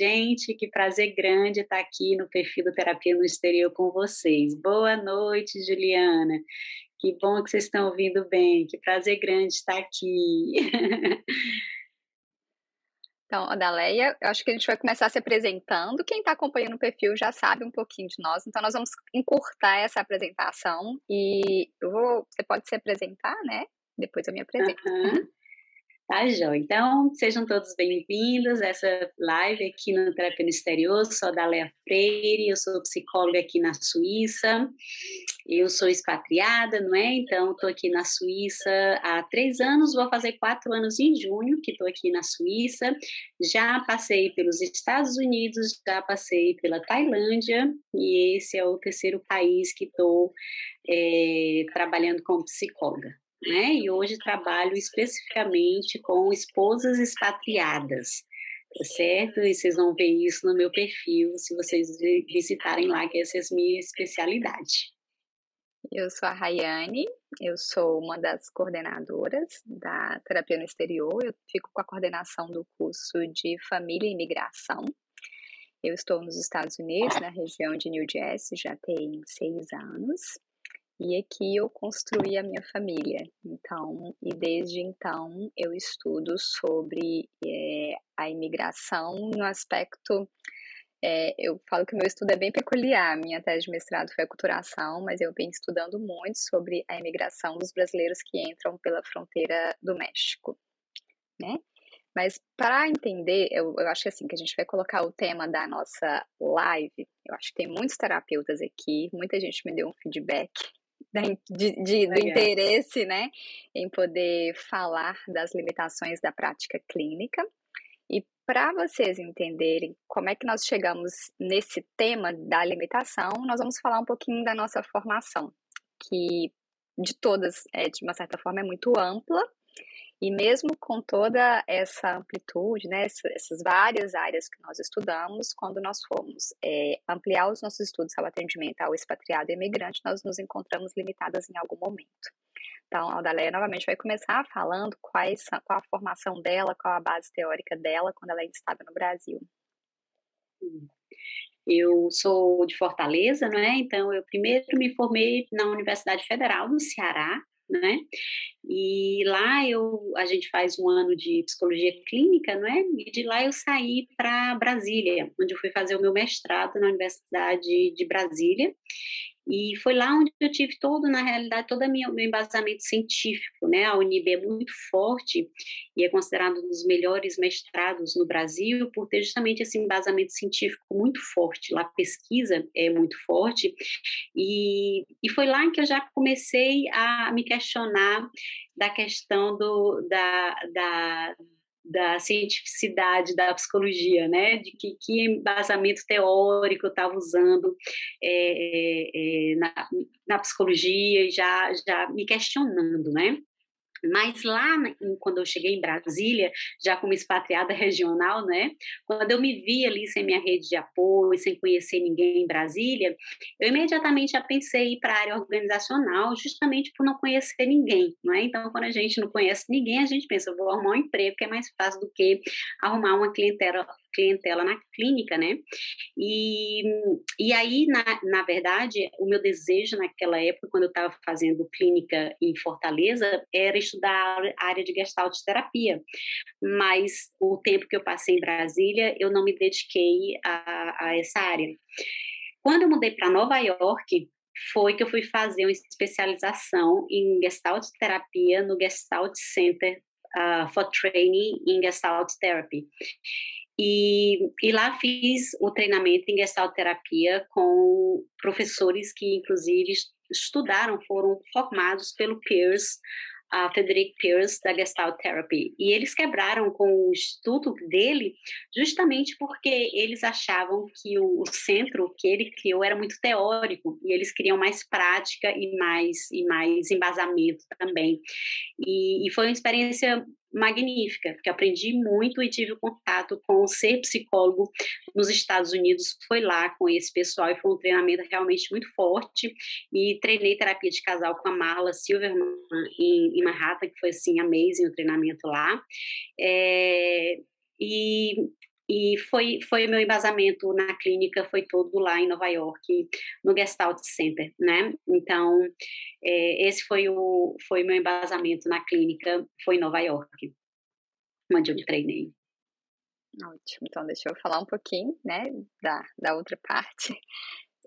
gente. Que prazer grande estar aqui no perfil do Terapia no Exterior com vocês. Boa noite, Juliana. Que bom que vocês estão ouvindo bem. Que prazer grande estar aqui. Então, Adaleia, eu acho que a gente vai começar se apresentando. Quem está acompanhando o perfil já sabe um pouquinho de nós, então nós vamos encurtar essa apresentação e eu vou, você pode se apresentar, né? Depois eu me apresento. Uhum. Tá, Jó? Então, sejam todos bem-vindos a essa live aqui no Terapia no Exterior. Sou a Daléa Freire, eu sou psicóloga aqui na Suíça. Eu sou expatriada, não é? Então, estou aqui na Suíça há três anos, vou fazer quatro anos em junho que estou aqui na Suíça. Já passei pelos Estados Unidos, já passei pela Tailândia, e esse é o terceiro país que estou é, trabalhando como psicóloga né? E hoje trabalho especificamente com esposas expatriadas, tá certo? E vocês vão ver isso no meu perfil, se vocês visitarem lá, que essa é a minha especialidade. Eu sou a Rayane, eu sou uma das coordenadoras da Terapia no Exterior, eu fico com a coordenação do curso de Família e Imigração. Eu estou nos Estados Unidos, na região de New Jersey, já tem seis anos. E aqui eu construí a minha família. Então, e desde então eu estudo sobre é, a imigração no aspecto. É, eu falo que meu estudo é bem peculiar. Minha tese de mestrado foi aculturação, mas eu venho estudando muito sobre a imigração dos brasileiros que entram pela fronteira do México, né? Mas para entender, eu, eu acho que assim, que a gente vai colocar o tema da nossa live. Eu acho que tem muitos terapeutas aqui, muita gente me deu um feedback de, de, do interesse, né, em poder falar das limitações da prática clínica. E para vocês entenderem como é que nós chegamos nesse tema da limitação, nós vamos falar um pouquinho da nossa formação, que de todas, é, de uma certa forma, é muito ampla, e mesmo com toda essa amplitude, né, essas várias áreas que nós estudamos, quando nós fomos é, ampliar os nossos estudos ao atendimento ao expatriado e imigrante, nós nos encontramos limitadas em algum momento. Então, a Aldaleia novamente vai começar falando quais, qual a formação dela, qual a base teórica dela quando ela ainda estava no Brasil. Eu sou de Fortaleza, não é? Então, eu primeiro me formei na Universidade Federal do Ceará, né? E lá eu, a gente faz um ano de psicologia clínica, não é? E de lá eu saí para Brasília, onde eu fui fazer o meu mestrado na Universidade de Brasília. E foi lá onde eu tive todo, na realidade, todo o meu embasamento científico, né? A Unib é muito forte e é considerado um dos melhores mestrados no Brasil por ter justamente esse embasamento científico muito forte. Lá a pesquisa é muito forte e, e foi lá que eu já comecei a me questionar da questão do, da, da da cientificidade da psicologia, né? De que, que embasamento teórico eu estava usando é, é, na, na psicologia e já, já me questionando, né? Mas lá, quando eu cheguei em Brasília, já como expatriada regional, né? Quando eu me vi ali sem minha rede de apoio, sem conhecer ninguém em Brasília, eu imediatamente já pensei em ir para a área organizacional, justamente por não conhecer ninguém, não é? Então, quando a gente não conhece ninguém, a gente pensa, vou arrumar um emprego que é mais fácil do que arrumar uma clientela clientela na clínica, né? E, e aí, na, na verdade, o meu desejo naquela época, quando eu estava fazendo clínica em Fortaleza, era estudar a área de gestalt terapia. Mas o tempo que eu passei em Brasília, eu não me dediquei a, a essa área. Quando eu mudei para Nova York, foi que eu fui fazer uma especialização em Gestalt terapia no Gestalt Center uh, for Training in Gestalt Therapy. E, e, lá fiz o treinamento em gestalterapia com professores que, inclusive, estudaram, foram formados pelo Pierce, a Frederick Pierce da Gestalt Therapy. E eles quebraram com o estudo dele justamente porque eles achavam que o, o, centro que ele criou era muito teórico e eles queriam mais prática e mais e mais embasamento também. E, e foi uma experiência magnífica, porque aprendi muito e tive contato com ser psicólogo nos Estados Unidos. Foi lá com esse pessoal e foi um treinamento realmente muito forte. E treinei terapia de casal com a Marla Silverman em, em Manhattan, que foi assim amazing o treinamento lá. É, e e foi foi meu embasamento na clínica foi todo lá em Nova York no Gestalt Center né então é, esse foi o foi meu embasamento na clínica foi em Nova York onde eu treinei Ótimo, então deixa eu falar um pouquinho, né, da, da outra parte.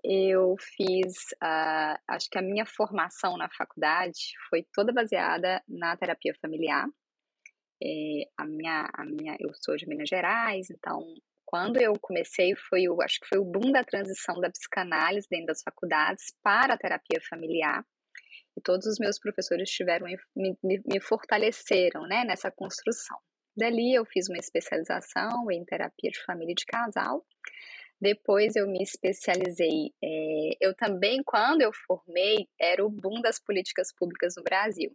Eu fiz, uh, acho que a minha formação na faculdade foi toda baseada na terapia familiar. É, a minha, a minha, eu sou de Minas Gerais, então quando eu comecei foi o, acho que foi o boom da transição da psicanálise dentro das faculdades para a terapia familiar. E todos os meus professores tiveram me, me, me fortaleceram, né, nessa construção. Dali eu fiz uma especialização em terapia de família e de casal. Depois eu me especializei. É, eu também, quando eu formei, era o boom das políticas públicas no Brasil.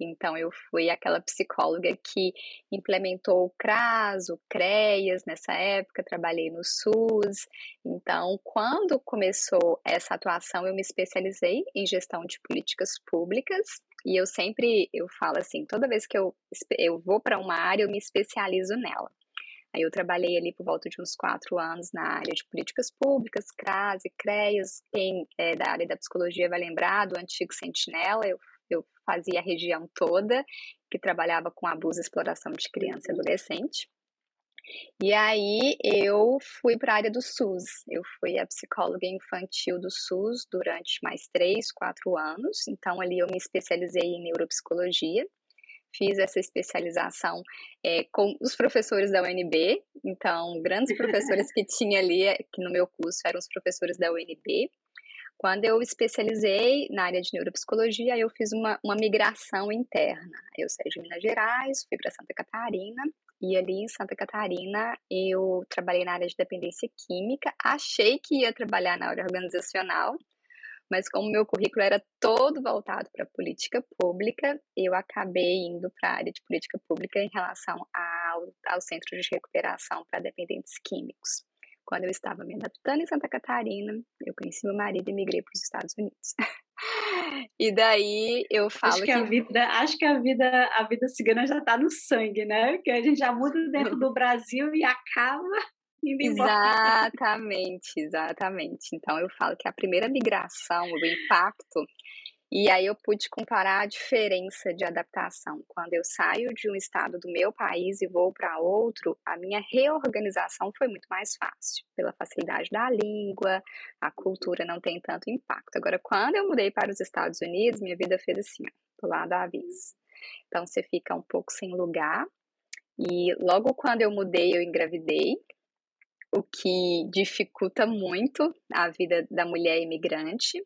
Então, eu fui aquela psicóloga que implementou o CRAS, o CREAS nessa época, trabalhei no SUS. Então, quando começou essa atuação, eu me especializei em gestão de políticas públicas. E eu sempre, eu falo assim, toda vez que eu, eu vou para uma área, eu me especializo nela. Aí eu trabalhei ali por volta de uns quatro anos na área de políticas públicas, CRAS e CREAS. Quem é da área da psicologia vai lembrar do antigo Sentinela, eu eu fazia a região toda, que trabalhava com abuso e exploração de criança e adolescente. E aí eu fui para a área do SUS. Eu fui a psicóloga infantil do SUS durante mais três, quatro anos. Então ali eu me especializei em neuropsicologia. Fiz essa especialização é, com os professores da UNB. Então, grandes professores que tinha ali, que no meu curso eram os professores da UNB. Quando eu especializei na área de neuropsicologia, eu fiz uma, uma migração interna. Eu saí de Minas Gerais, fui para Santa Catarina, e ali em Santa Catarina eu trabalhei na área de dependência química. Achei que ia trabalhar na área organizacional, mas como meu currículo era todo voltado para política pública, eu acabei indo para a área de política pública em relação ao, ao Centro de Recuperação para Dependentes Químicos. Quando eu estava me adaptando em Santa Catarina, eu conheci meu marido e migrei para os Estados Unidos. e daí eu falo acho que, que, a vida, acho que a vida, a vida cigana já está no sangue, né? Que a gente já muda dentro do Brasil e acaba indo embora. Exatamente, exatamente. Então eu falo que a primeira migração, o impacto e aí eu pude comparar a diferença de adaptação. Quando eu saio de um estado do meu país e vou para outro, a minha reorganização foi muito mais fácil, pela facilidade da língua, a cultura não tem tanto impacto. Agora, quando eu mudei para os Estados Unidos, minha vida fez assim, ó, do lado vez. Então você fica um pouco sem lugar. E logo quando eu mudei, eu engravidei, o que dificulta muito a vida da mulher imigrante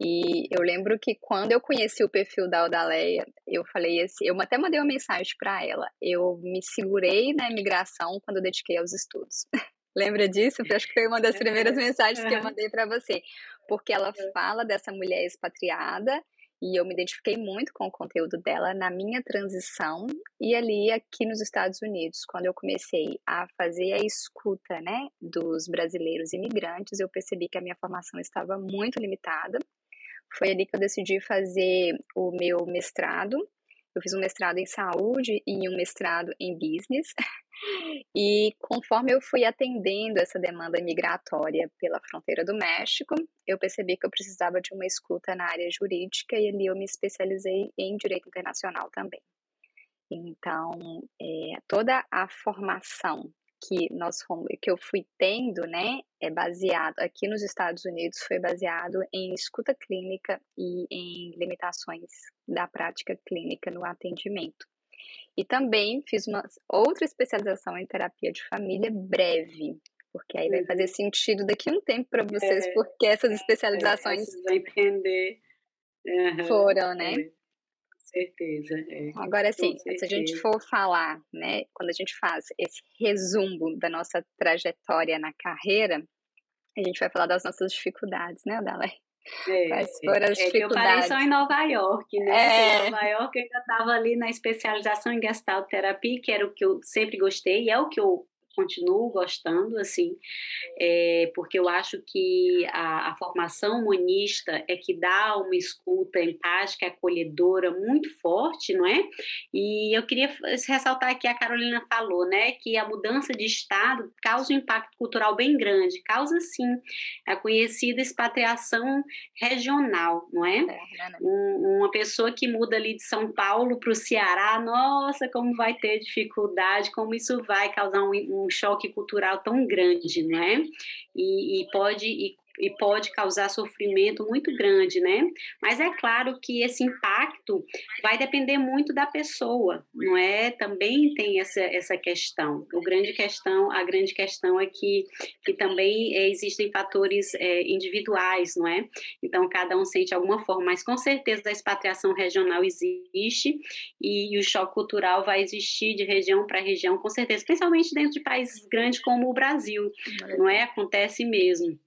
e eu lembro que quando eu conheci o perfil da Odaleia, eu falei assim, eu até mandei uma mensagem para ela. Eu me segurei na imigração quando eu dediquei aos estudos. Lembra disso? Eu acho que foi uma das primeiras mensagens que eu mandei para você, porque ela fala dessa mulher expatriada e eu me identifiquei muito com o conteúdo dela na minha transição e ali aqui nos Estados Unidos, quando eu comecei a fazer a escuta, né, dos brasileiros imigrantes, eu percebi que a minha formação estava muito limitada foi ali que eu decidi fazer o meu mestrado. Eu fiz um mestrado em saúde e um mestrado em business. E conforme eu fui atendendo essa demanda migratória pela fronteira do México, eu percebi que eu precisava de uma escuta na área jurídica e ali eu me especializei em direito internacional também. Então, é, toda a formação que nós fomos, que eu fui tendo, né, é baseado aqui nos Estados Unidos foi baseado em escuta clínica e em limitações da prática clínica no atendimento. E também fiz uma outra especialização em terapia de família breve, porque aí vai uhum. fazer sentido daqui a um tempo para vocês, é, porque essas é, especializações é, entender. Uhum, foram, né? Certeza. É. Agora, assim, se a gente for falar, né, quando a gente faz esse resumo da nossa trajetória na carreira, a gente vai falar das nossas dificuldades, né, Dalai? É, Quais é. foram as é, dificuldades? eu parei só em Nova York, né? É. Em Nova York eu ainda estava ali na especialização em Gestalt Terapia, que era o que eu sempre gostei, e é o que eu continuo gostando, assim, é, porque eu acho que a, a, formação humanista é que dá uma escuta empática, acolhedora muito forte, não é? E eu queria ressaltar aqui, a Carolina falou, né, que a mudança de estado causa um impacto cultural bem grande, causa sim a conhecida expatriação regional, não é? é né? um, uma pessoa que muda ali de São Paulo para o Ceará, nossa, como vai ter dificuldade, como isso vai causar um, um choque cultural tão grande, né? E, e pode e e pode causar sofrimento muito grande, né? Mas é claro que esse impacto vai depender muito da pessoa, não é? Também tem essa, essa questão. O grande questão, a grande questão é que, que também é, existem fatores é, individuais, não é? Então cada um sente alguma forma, mas com certeza a expatriação regional existe e, e o choque cultural vai existir de região para região, com certeza, principalmente dentro de países grandes como o Brasil, não é? Acontece mesmo.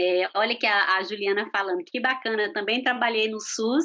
É, olha que a, a, Juliana falando, que bacana, também trabalhei no SUS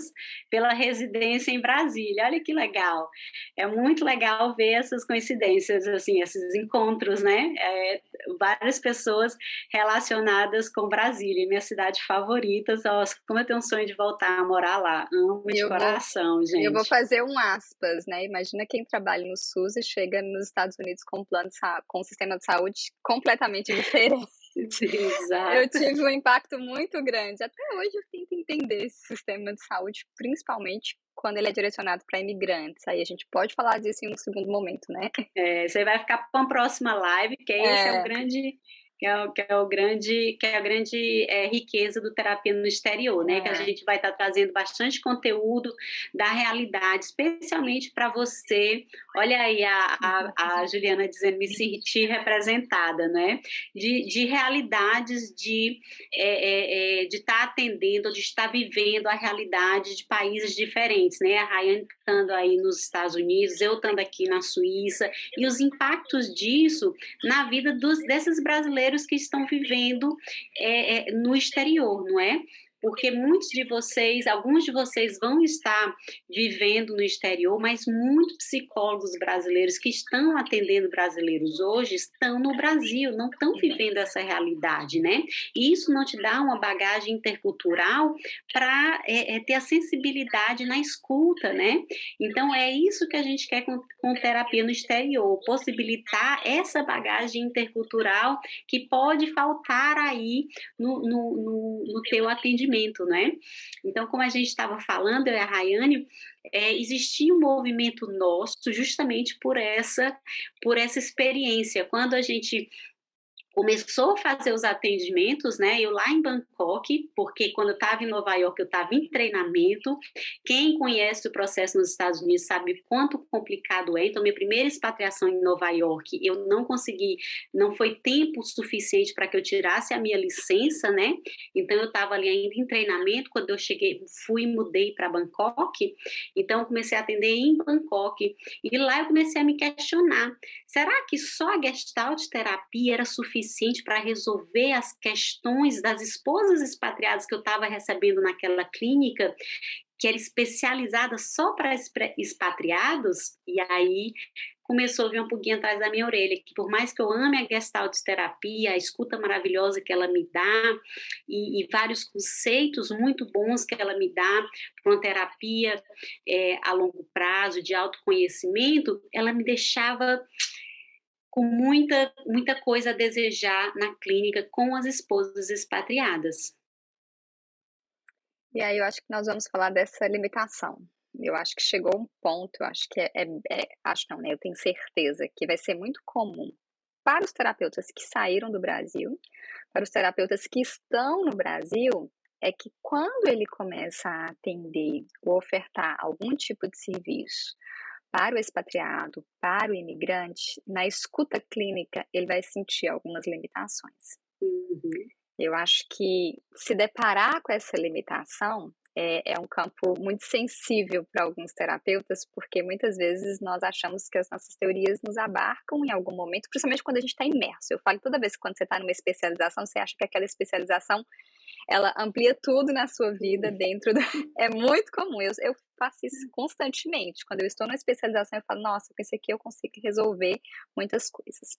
pela residência em Brasília, olha que legal. É muito legal ver essas coincidências, assim, esses encontros, né? É, várias pessoas relacionadas com Brasília, minha cidade favorita, nossa, como eu tenho um sonho de voltar a morar lá, amo de eu coração, vou, gente. Eu vou fazer um aspas, né? Imagina quem trabalha no SUS e chega nos Estados Unidos com um plano com um sistema de saúde completamente diferente. Exato. Eu tive um impacto muito grande. Até hoje eu tento entender esse sistema de saúde, principalmente quando ele é direcionado para imigrantes. Aí a gente pode falar disso em um segundo momento, né? É, você vai ficar para uma próxima live, que é. esse é o grande que é, que é o grande, que é a grande é, riqueza do terapia no exterior, né? É. Que a é. gente vai estar tá trazendo bastante conteúdo da realidade, especialmente para você. Olha aí a, a, a, Juliana dizendo me sentir representada, né? De, de realidades de é, é, de estar tá atendendo, de estar vivendo a realidade de países diferentes, né? A Rayane estando aí nos Estados Unidos, eu estando aqui na Suíça e os impactos disso na vida dos desses brasileiros brasileiros que estão vivendo é, é, no exterior, não é? Porque muitos de vocês, alguns de vocês vão estar vivendo no exterior, mas muitos psicólogos brasileiros que estão atendendo brasileiros hoje estão no Brasil, não estão vivendo essa realidade, né? E isso não te dá uma bagagem intercultural para é, é, ter a sensibilidade na escuta, né? Então é isso que a gente quer com, com terapia no exterior, possibilitar essa bagagem intercultural que pode faltar aí no, no, no, no teu atendimento movimento, né? Então, como a gente estava falando, eu e a Rayane, é, existia um movimento nosso justamente por essa, por essa experiência. Quando a gente começou a fazer os atendimentos, né? Eu lá em Bangkok, porque quando eu estava em Nova York eu estava em treinamento. Quem conhece o processo nos Estados Unidos sabe quanto complicado é. Então, minha primeira expatriação em Nova York, eu não consegui, não foi tempo suficiente para que eu tirasse a minha licença, né? Então, eu estava ali ainda em treinamento quando eu cheguei, fui e mudei para Bangkok. Então, comecei a atender em Bangkok e lá eu comecei a me questionar: será que só a Gestalt terapia era suficiente? Suficiente para resolver as questões das esposas expatriadas que eu estava recebendo naquela clínica, que era especializada só para expatriados, e aí começou a vir um pouquinho atrás da minha orelha, que por mais que eu ame a gestalt terapia, a escuta maravilhosa que ela me dá e, e vários conceitos muito bons que ela me dá para uma terapia é, a longo prazo, de autoconhecimento, ela me deixava com muita, muita coisa a desejar na clínica com as esposas expatriadas. E aí eu acho que nós vamos falar dessa limitação. Eu acho que chegou um ponto, eu acho que é, é, é acho não, né? Eu tenho certeza que vai ser muito comum para os terapeutas que saíram do Brasil, para os terapeutas que estão no Brasil, é que quando ele começa a atender ou ofertar algum tipo de serviço para o expatriado, para o imigrante, na escuta clínica, ele vai sentir algumas limitações. Uhum. Eu acho que se deparar com essa limitação é, é um campo muito sensível para alguns terapeutas, porque muitas vezes nós achamos que as nossas teorias nos abarcam em algum momento, principalmente quando a gente está imerso. Eu falo toda vez que quando você está numa especialização, você acha que aquela especialização ela amplia tudo na sua vida dentro do... É muito comum, eu, eu faço isso constantemente. Quando eu estou na especialização, eu falo, nossa, com esse aqui eu consigo resolver muitas coisas.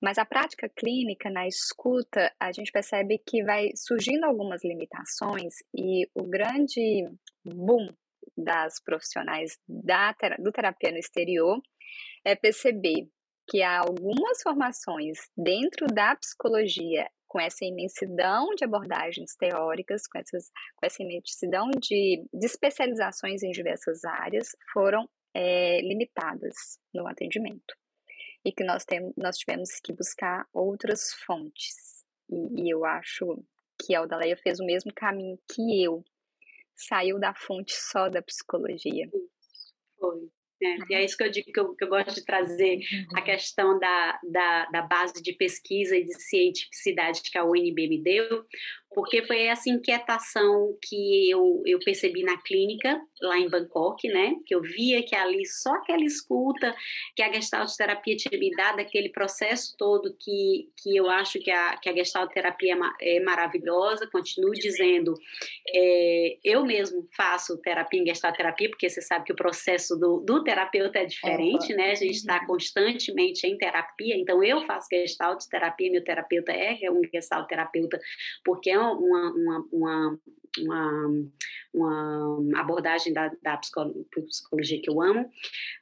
Mas a prática clínica, na escuta, a gente percebe que vai surgindo algumas limitações e o grande boom das profissionais da, do terapia no exterior é perceber que há algumas formações dentro da psicologia com essa imensidão de abordagens teóricas, com, essas, com essa imensidão de, de especializações em diversas áreas, foram é, limitadas no atendimento. E que nós, tem, nós tivemos que buscar outras fontes. E, e eu acho que a Aldaleia fez o mesmo caminho que eu. Saiu da fonte só da psicologia. Foi. É, e é isso que eu digo que eu, que eu gosto de trazer a uhum. questão da, da, da, base de pesquisa e de cientificidade que a UNB me deu, porque foi essa inquietação que eu, eu percebi na clínica, lá em Bangkok, né? Que eu via que ali só aquela escuta que a Gestalt terapia tinha me dado, aquele processo todo que, que eu acho que a, que a Gestalt terapia é, é maravilhosa, continuo dizendo, é, eu mesmo faço terapia em Gestalt terapia, porque você sabe que o processo do, do terapeuta é diferente, né? A gente está uhum. constantemente em terapia, então eu faço Gestalt terapia, meu terapeuta é um Gestalt terapeuta, porque é uma, uma, uma, uma, uma abordagem da, da psicologia que eu amo,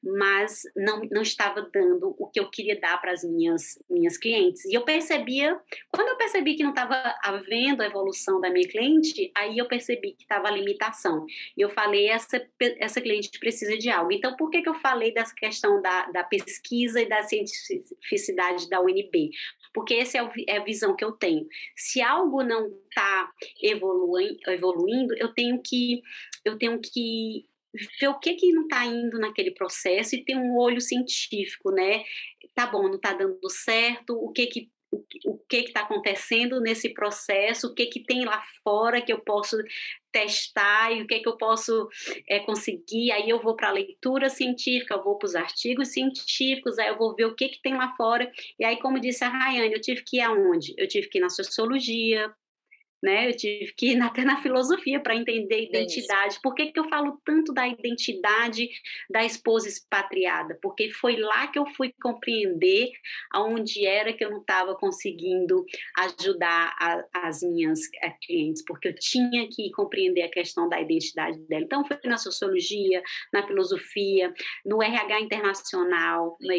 mas não, não estava dando o que eu queria dar para as minhas, minhas clientes. E eu percebia, quando eu percebi que não estava havendo a evolução da minha cliente, aí eu percebi que estava a limitação. E eu falei, essa, essa cliente precisa de algo. Então, por que, que eu falei dessa questão da, da pesquisa e da cientificidade da UNB? Porque essa é, é a visão que eu tenho. Se algo não está evoluindo, eu tenho que eu tenho que ver o que que não está indo naquele processo e ter um olho científico, né? Tá bom, não está dando certo, o que que o que está acontecendo nesse processo, o que, que tem lá fora que eu posso testar e o que, que eu posso é, conseguir. Aí eu vou para a leitura científica, eu vou para os artigos científicos, aí eu vou ver o que, que tem lá fora. E aí, como disse a Rayane, eu tive que ir aonde? Eu tive que ir na sociologia, né? Eu tive que ir até na filosofia para entender identidade. É Por que, que eu falo tanto da identidade da esposa expatriada? Porque foi lá que eu fui compreender aonde era que eu não estava conseguindo ajudar a, as minhas eh, clientes, porque eu tinha que compreender a questão da identidade dela. Então, foi na sociologia, na filosofia, no RH internacional, no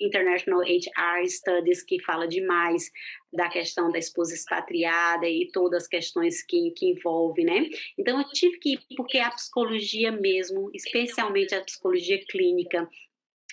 International HR Studies, que fala demais da questão da esposa expatriada e todas as questões que, que envolve, né? Então, eu tive que ir, porque a psicologia mesmo, especialmente a psicologia clínica,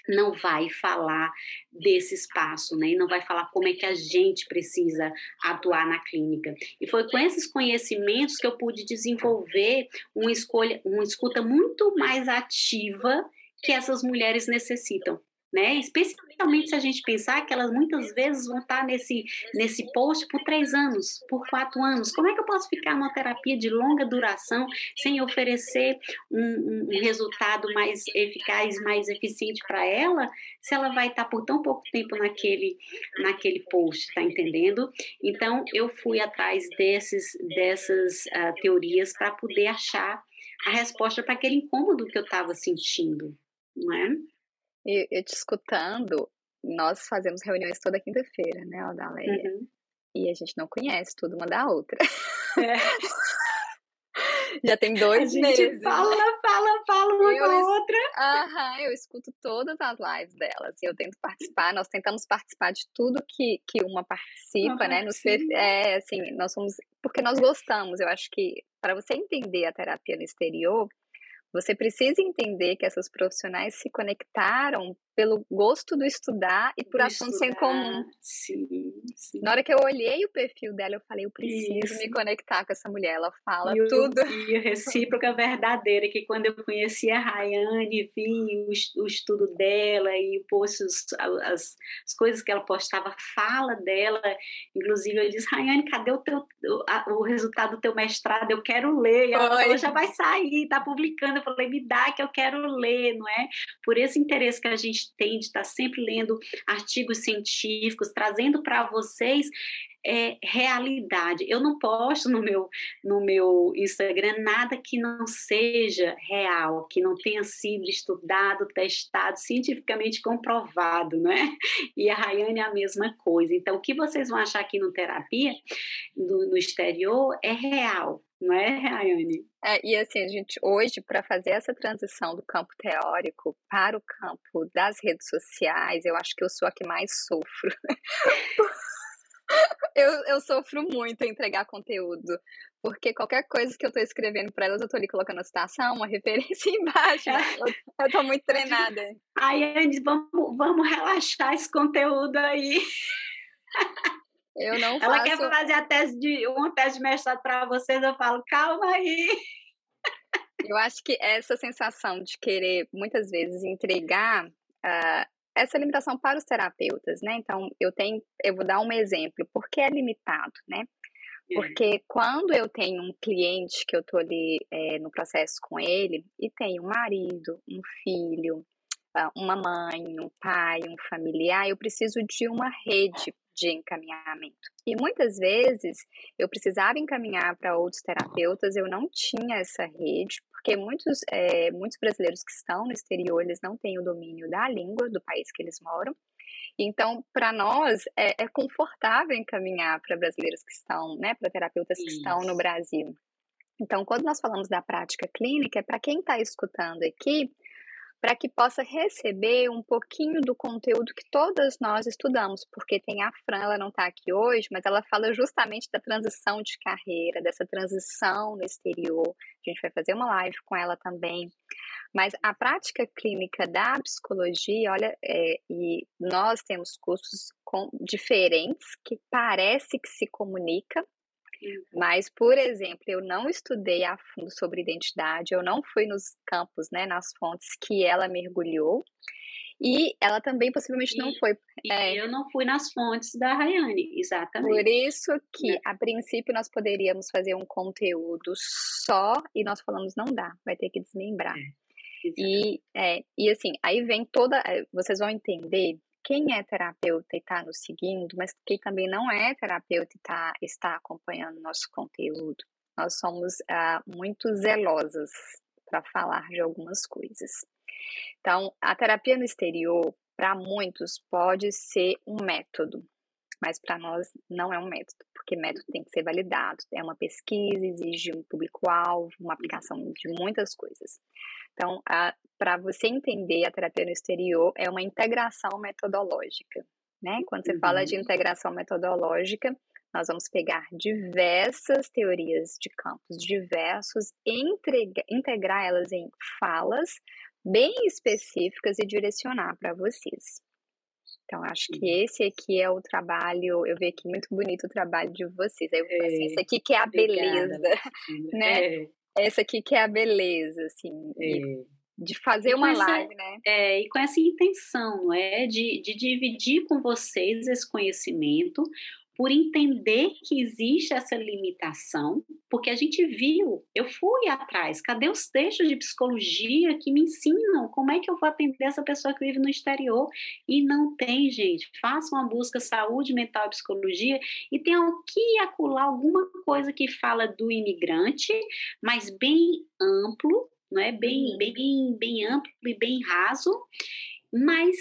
não vai falar desse espaço, né? E não vai falar como é que a gente precisa atuar na clínica. E foi com esses conhecimentos que eu pude desenvolver uma escolha, uma escuta muito mais ativa que essas mulheres necessitam né? Especialmente se a gente pensar que elas muitas vezes vão estar nesse, nesse post por três anos, por quatro anos. Como é que eu posso ficar numa terapia de longa duração sem oferecer um, um resultado mais eficaz, mais eficiente para ela, se ela vai estar por tão pouco tempo naquele, naquele post, tá entendendo? Então, eu fui atrás desses, dessas uh, teorias para poder achar a resposta para aquele incômodo que eu estava sentindo, não é? E eu te escutando, nós fazemos reuniões toda quinta-feira, né, Odaleia? Uhum. E a gente não conhece tudo uma da outra. É. Já tem dois a meses. gente fala, fala, fala uma eu, com a outra. Aham, eu escuto todas as lives delas e eu tento participar. Nós tentamos participar de tudo que, que uma participa, né? Nos, é, assim, nós somos. Porque nós gostamos. Eu acho que para você entender a terapia no exterior, você precisa entender que essas profissionais se conectaram pelo gosto do estudar e por do assuntos em comum. Sim, sim. Na hora que eu olhei o perfil dela, eu falei, eu preciso Isso. me conectar com essa mulher. Ela fala e tudo. E a recíproca verdadeira, que quando eu conheci a Rayane, vi o, o estudo dela e post, as, as coisas que ela postava, a fala dela, inclusive eu disse, Rayane, cadê o, teu, o, a, o resultado do teu mestrado? Eu quero ler. E ela falou, já vai sair, tá publicando. Falei, me dá que eu quero ler, não é? Por esse interesse que a gente tem de estar sempre lendo artigos científicos, trazendo para vocês é, realidade. Eu não posto no meu, no meu Instagram nada que não seja real, que não tenha sido estudado, testado, cientificamente comprovado, né? E a Rayane é a mesma coisa. Então, o que vocês vão achar aqui no terapia, no, no exterior, é real, não é, Rayane? É, e assim, a gente hoje, para fazer essa transição do campo teórico para o campo das redes sociais, eu acho que eu sou a que mais sofro. eu, eu sofro muito em entregar conteúdo. Porque qualquer coisa que eu tô escrevendo para elas, eu tô ali colocando a citação, uma referência embaixo. Né? Eu, tô muito treinada. Aí, Andy, vamos, vamos relaxar esse conteúdo aí. Eu não Ela faço... quer fazer a tese de, uma tese de mestrado para vocês, eu falo, calma aí. Eu acho que essa sensação de querer, muitas vezes, entregar uh, essa limitação para os terapeutas, né? Então, eu tenho, eu vou dar um exemplo, porque é limitado, né? Porque quando eu tenho um cliente que eu tô ali é, no processo com ele e tem um marido, um filho, ah, uma mãe, um pai, um familiar, eu preciso de uma rede de encaminhamento. E muitas vezes eu precisava encaminhar para outros terapeutas, eu não tinha essa rede, porque muitos, é, muitos brasileiros que estão no exterior, eles não têm o domínio da língua do país que eles moram. Então, para nós, é, é, confortável encaminhar para brasileiros que estão, né, para terapeutas Isso. que estão no Brasil. Então, quando nós falamos da prática clínica, é para quem está escutando aqui, para que possa receber um pouquinho do conteúdo que todas nós estudamos, porque tem a Fran, ela não está aqui hoje, mas ela fala justamente da transição de carreira, dessa transição no exterior. A gente vai fazer uma live com ela também. Mas a prática clínica da psicologia, olha, é, e nós temos cursos com, diferentes que parece que se comunica, mas, por exemplo, eu não estudei a fundo sobre identidade, eu não fui nos campos, né, nas fontes que ela mergulhou. E ela também possivelmente e, não foi. É, eu não fui nas fontes da Rayane, exatamente. Por isso que, né. a princípio, nós poderíamos fazer um conteúdo só e nós falamos, não dá, vai ter que desmembrar. É. E, é, e assim, aí vem toda. Eh, vocês vão entender quem é terapeuta e está nos seguindo, mas quem também não é terapeuta e tá, está acompanhando nosso conteúdo. Nós somos ah, muito zelosas para falar de algumas coisas. Então, a terapia no exterior, para muitos, pode ser um método, mas para nós não é um método, porque método tem que ser validado, é uma pesquisa, exige um público-alvo, uma aplicação de muitas coisas. Então, para você entender a terapia no exterior, é uma integração metodológica. Né? Quando você uhum. fala de uhum. integração metodológica, nós vamos pegar diversas teorias de campos diversos, integrar elas em falas bem específicas e direcionar para vocês. Então, acho que esse aqui é o trabalho, eu vi aqui muito bonito o trabalho de vocês. Aí eu falei assim, esse aqui que é a beleza, né? É. Essa aqui que é a beleza, assim, é. de fazer uma essa, live, né? É, e com essa intenção, não é? De, de dividir com vocês esse conhecimento, por entender que existe essa limitação, porque a gente viu, eu fui atrás, cadê os textos de psicologia que me ensinam como é que eu vou atender essa pessoa que vive no exterior? E não tem, gente. Façam uma busca saúde mental e psicologia e tem aqui acular alguma coisa que fala do imigrante, mas bem amplo, não é? Bem, uhum. bem, bem amplo e bem raso, mas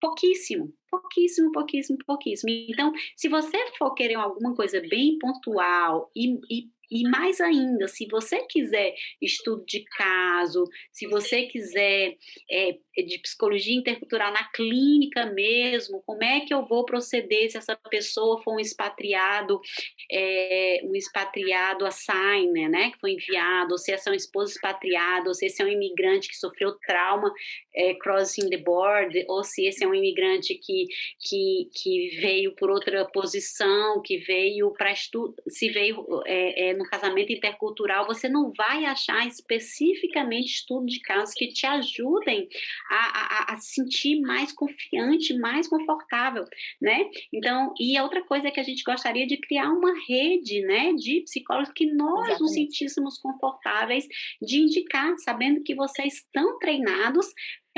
pouquíssimo, pouquíssimo, pouquíssimo, pouquíssimo. Então, se você for querer alguma coisa bem pontual e, e e mais ainda, se você quiser estudo de caso, se você quiser é, de psicologia intercultural na clínica mesmo, como é que eu vou proceder se essa pessoa for um expatriado, é, um expatriado assigner, né, que foi enviado, ou se essa é uma esposa expatriada, ou se esse é um imigrante que sofreu trauma é, crossing the board, ou se esse é um imigrante que, que, que veio por outra posição, que veio para estudo, se veio é no casamento intercultural, você não vai achar especificamente estudo de casos que te ajudem a, a, a sentir mais confiante, mais confortável, né? Então, e a outra coisa é que a gente gostaria de criar uma rede, né, de psicólogos que nós Exatamente. nos sentíssemos confortáveis de indicar, sabendo que vocês estão treinados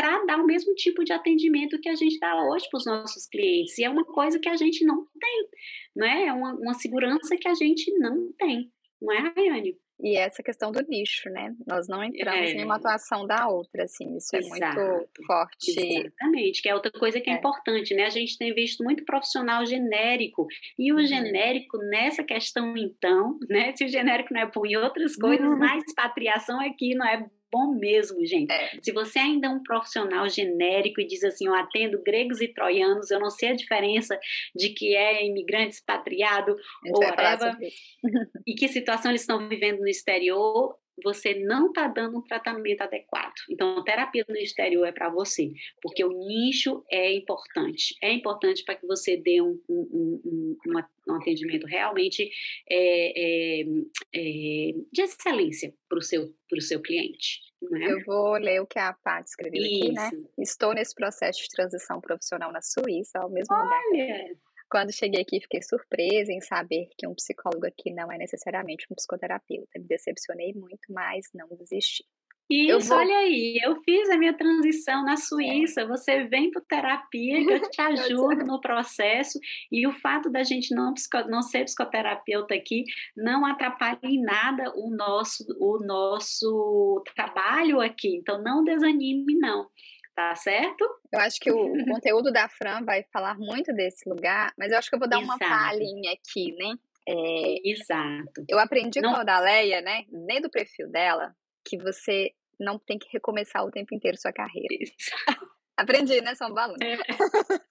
para dar o mesmo tipo de atendimento que a gente dá hoje para os nossos clientes. E é uma coisa que a gente não tem, não é? É uma, uma segurança que a gente não tem, não é, Rayane? E essa questão do nicho, né? Nós não entramos é. em uma atuação da outra, assim, isso Exato. é muito forte. Exatamente, que é outra coisa que é, é, importante, né? A gente tem visto muito profissional genérico, e o uhum. genérico nessa questão, então, né? Se o genérico não é bom em outras coisas, uhum. na expatriação aqui não é bom mesmo, gente. É. Se você ainda é um profissional genérico e diz assim, eu atendo gregos e troianos, eu não sei a diferença de que é imigrante expatriado ou whatever, e que situação eles estão vivendo no exterior, você não está dando um tratamento adequado. Então, a terapia no exterior é para você, porque o nicho é importante. É importante para que você dê um, um, um, um atendimento realmente é, é, é, de excelência para o seu, seu cliente. Né? Eu vou ler o que a Paty escreveu Isso. aqui, né? Estou nesse processo de transição profissional na Suíça, ao mesmo Olha. lugar. Quando cheguei aqui, fiquei surpresa em saber que um psicólogo aqui não é necessariamente um psicoterapeuta. Me decepcionei muito, mas não desisti. Isso, vou... olha aí, eu fiz a minha transição na Suíça. É. Você vem para terapia, que eu te ajudo no processo. E o fato da gente não, não ser psicoterapeuta aqui não atrapalha em nada o nosso, o nosso trabalho aqui. Então, não desanime, não tá certo? Eu acho que o, conteúdo da Fran vai falar muito desse lugar, mas eu acho que eu vou dar Exato. uma palhinha aqui, né? É, Exato. Eu aprendi não... com a Odaleia, né, nem do perfil dela, que você não tem que recomeçar o tempo inteiro sua carreira. aprendi, né, São Paulo? É.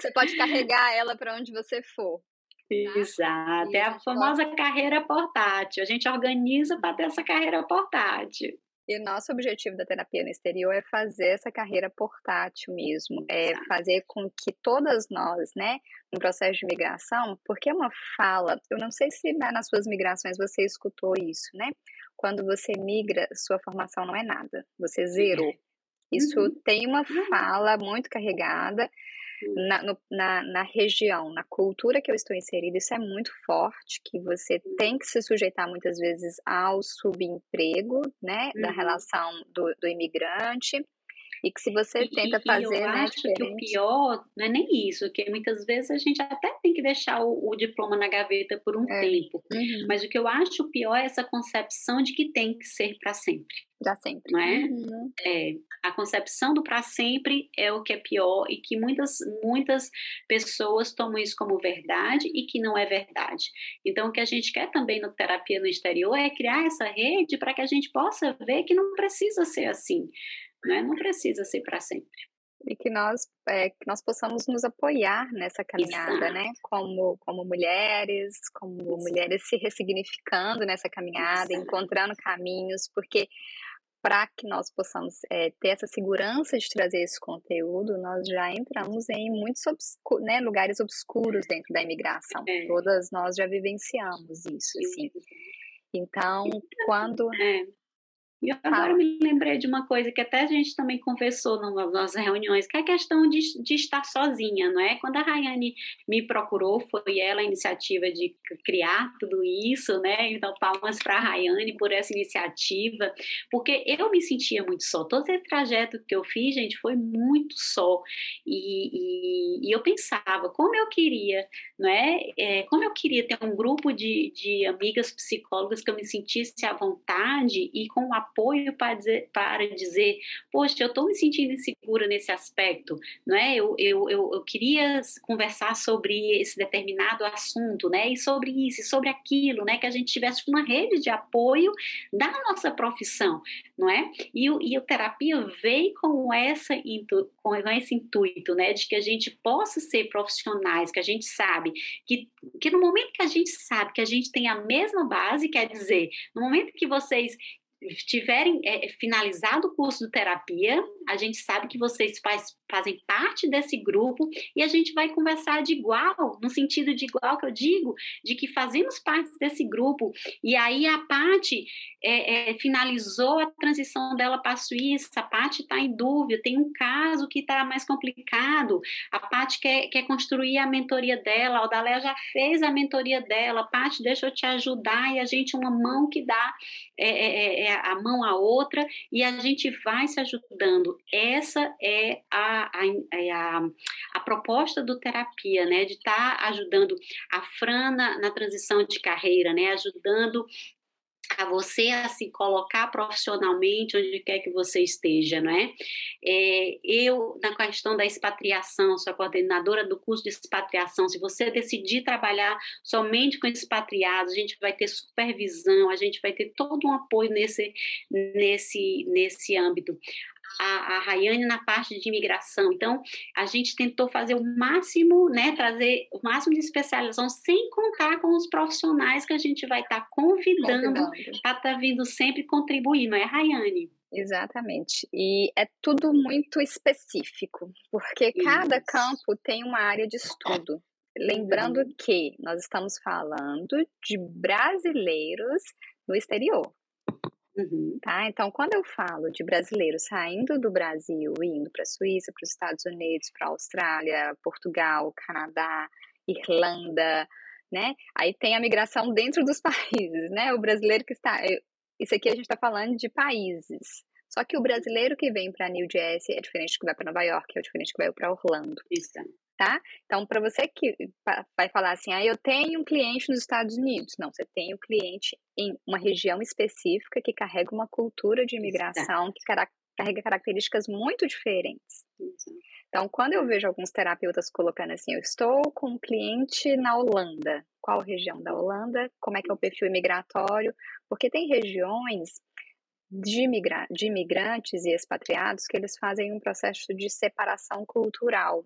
você pode carregar ela para onde você for. Tá? Exato, é a famosa pode... carreira portátil. A gente organiza para ter essa carreira portátil. E o nosso objetivo da terapia no exterior é fazer essa carreira portátil mesmo, é fazer com que todas nós, né, no processo de migração, porque é uma fala, eu não sei se nas suas migrações você escutou isso, né? Quando você migra, sua formação não é nada, você zerou. Isso uhum. tem uma uhum. fala muito carregada na, no, na, na, região, na cultura que eu estou inserida, isso é muito forte, que você tem que se sujeitar muitas vezes ao subemprego, né, uhum. da relação do, do imigrante, e que se você tenta e, fazer, eu né, acho que o pior não é nem isso, que muitas vezes a gente até tem que deixar o, o diploma na gaveta por um é. tempo. Uhum. Mas o que eu acho pior é essa concepção de que tem que ser para sempre. Para sempre. Não é? Uhum. é? A concepção do para sempre é o que é pior e que muitas, muitas pessoas tomam isso como verdade e que não é verdade. Então, o que a gente quer também no Terapia no Exterior é criar essa rede para que a gente possa ver que não precisa ser assim né? Não precisa ser para sempre. E que nós, é, que nós possamos nos apoiar nessa caminhada, Exato. né? Como, como mulheres, como Exato. mulheres se ressignificando nessa caminhada, Exato. encontrando caminhos, porque para que nós possamos é, ter essa segurança de trazer esse conteúdo, nós já entramos em muitos obscu né, lugares obscuros dentro da imigração. É. Todas nós já vivenciamos isso, assim. Então, quando é. E agora ah. me lembrei de uma coisa que até a gente também conversou nas nossas reuniões, que é a questão de, de estar sozinha, não é? Quando a Rayane me procurou, foi ela a iniciativa de criar tudo isso, né? Então, palmas para a Rayane por essa iniciativa, porque eu me sentia muito só. Todo esse trajeto que eu fiz, gente, foi muito só. E, e, e eu pensava, como eu queria, não é? é? Como eu queria ter um grupo de, de amigas psicólogas que eu me sentisse à vontade e com o apoio para dizer, para dizer poxa, eu estou me sentindo insegura nesse aspecto, não é? Eu, eu, eu, eu, queria conversar sobre esse determinado assunto, né? E sobre isso, e sobre aquilo, né? Que a gente tivesse uma rede de apoio da nossa profissão, não é? E, e a terapia veio com, essa, com esse intuito, né? De que a gente possa ser profissionais, que a gente sabe que, que no momento que a gente sabe que a gente tem a mesma base, quer dizer, no momento que vocês tiverem é, finalizado o curso de terapia, a gente sabe que vocês faz, fazem parte desse grupo e a gente vai conversar de igual, no sentido de igual que eu digo, de que fazemos parte desse grupo. E aí a Paty é, é, finalizou a transição dela para a Suíça, a Paty está em dúvida, tem um caso que está mais complicado, a Paty quer, quer construir a mentoria dela, a Odaléa já fez a mentoria dela, Paty, deixa eu te ajudar, e a gente, uma mão que dá é, né, a mão à outra e a gente vai se ajudando. Essa é a, a, é a, a proposta do terapia, né, de estar tá ajudando a Fran na, na transição de carreira, né, ajudando você a se colocar profissionalmente onde quer que você esteja, não é? é? Eu, na questão da expatriação, sou coordenadora do curso de expatriação, se você decidir trabalhar somente com expatriados, a gente vai ter supervisão, a gente vai ter todo um apoio nesse, nesse, nesse âmbito a, a Rayane na parte de imigração. Então, a gente tentou fazer o máximo, né, trazer o máximo de especialização, sem contar com os profissionais que a gente vai estar tá convidando para estar tá vindo sempre contribuir, não é, Rayane? Exatamente. E é tudo muito específico, porque Isso. cada campo tem uma área de estudo. Lembrando que nós estamos falando de brasileiros no exterior. Uhum. Tá? Então, quando eu falo de brasileiros saindo do Brasil, indo para a Suíça, para os Estados Unidos, para a Austrália, Portugal, Canadá, Irlanda, né? Aí tem a migração dentro dos países, né? O brasileiro que está. Isso aqui a gente está falando de países. Só que o brasileiro que vem para New Jersey é diferente do que vai para Nova York, é diferente do que vai para Orlando. Isso tá? Então, para você que vai falar assim, ah, eu tenho um cliente nos Estados Unidos. Não, você tem um cliente em uma região específica que carrega uma cultura de imigração que carrega características muito diferentes. Então, quando eu vejo alguns terapeutas colocando assim, eu estou com um cliente na Holanda, qual região da Holanda, como é que é o perfil imigratório, porque tem regiões de, imigra de imigrantes e expatriados que eles fazem um processo de separação cultural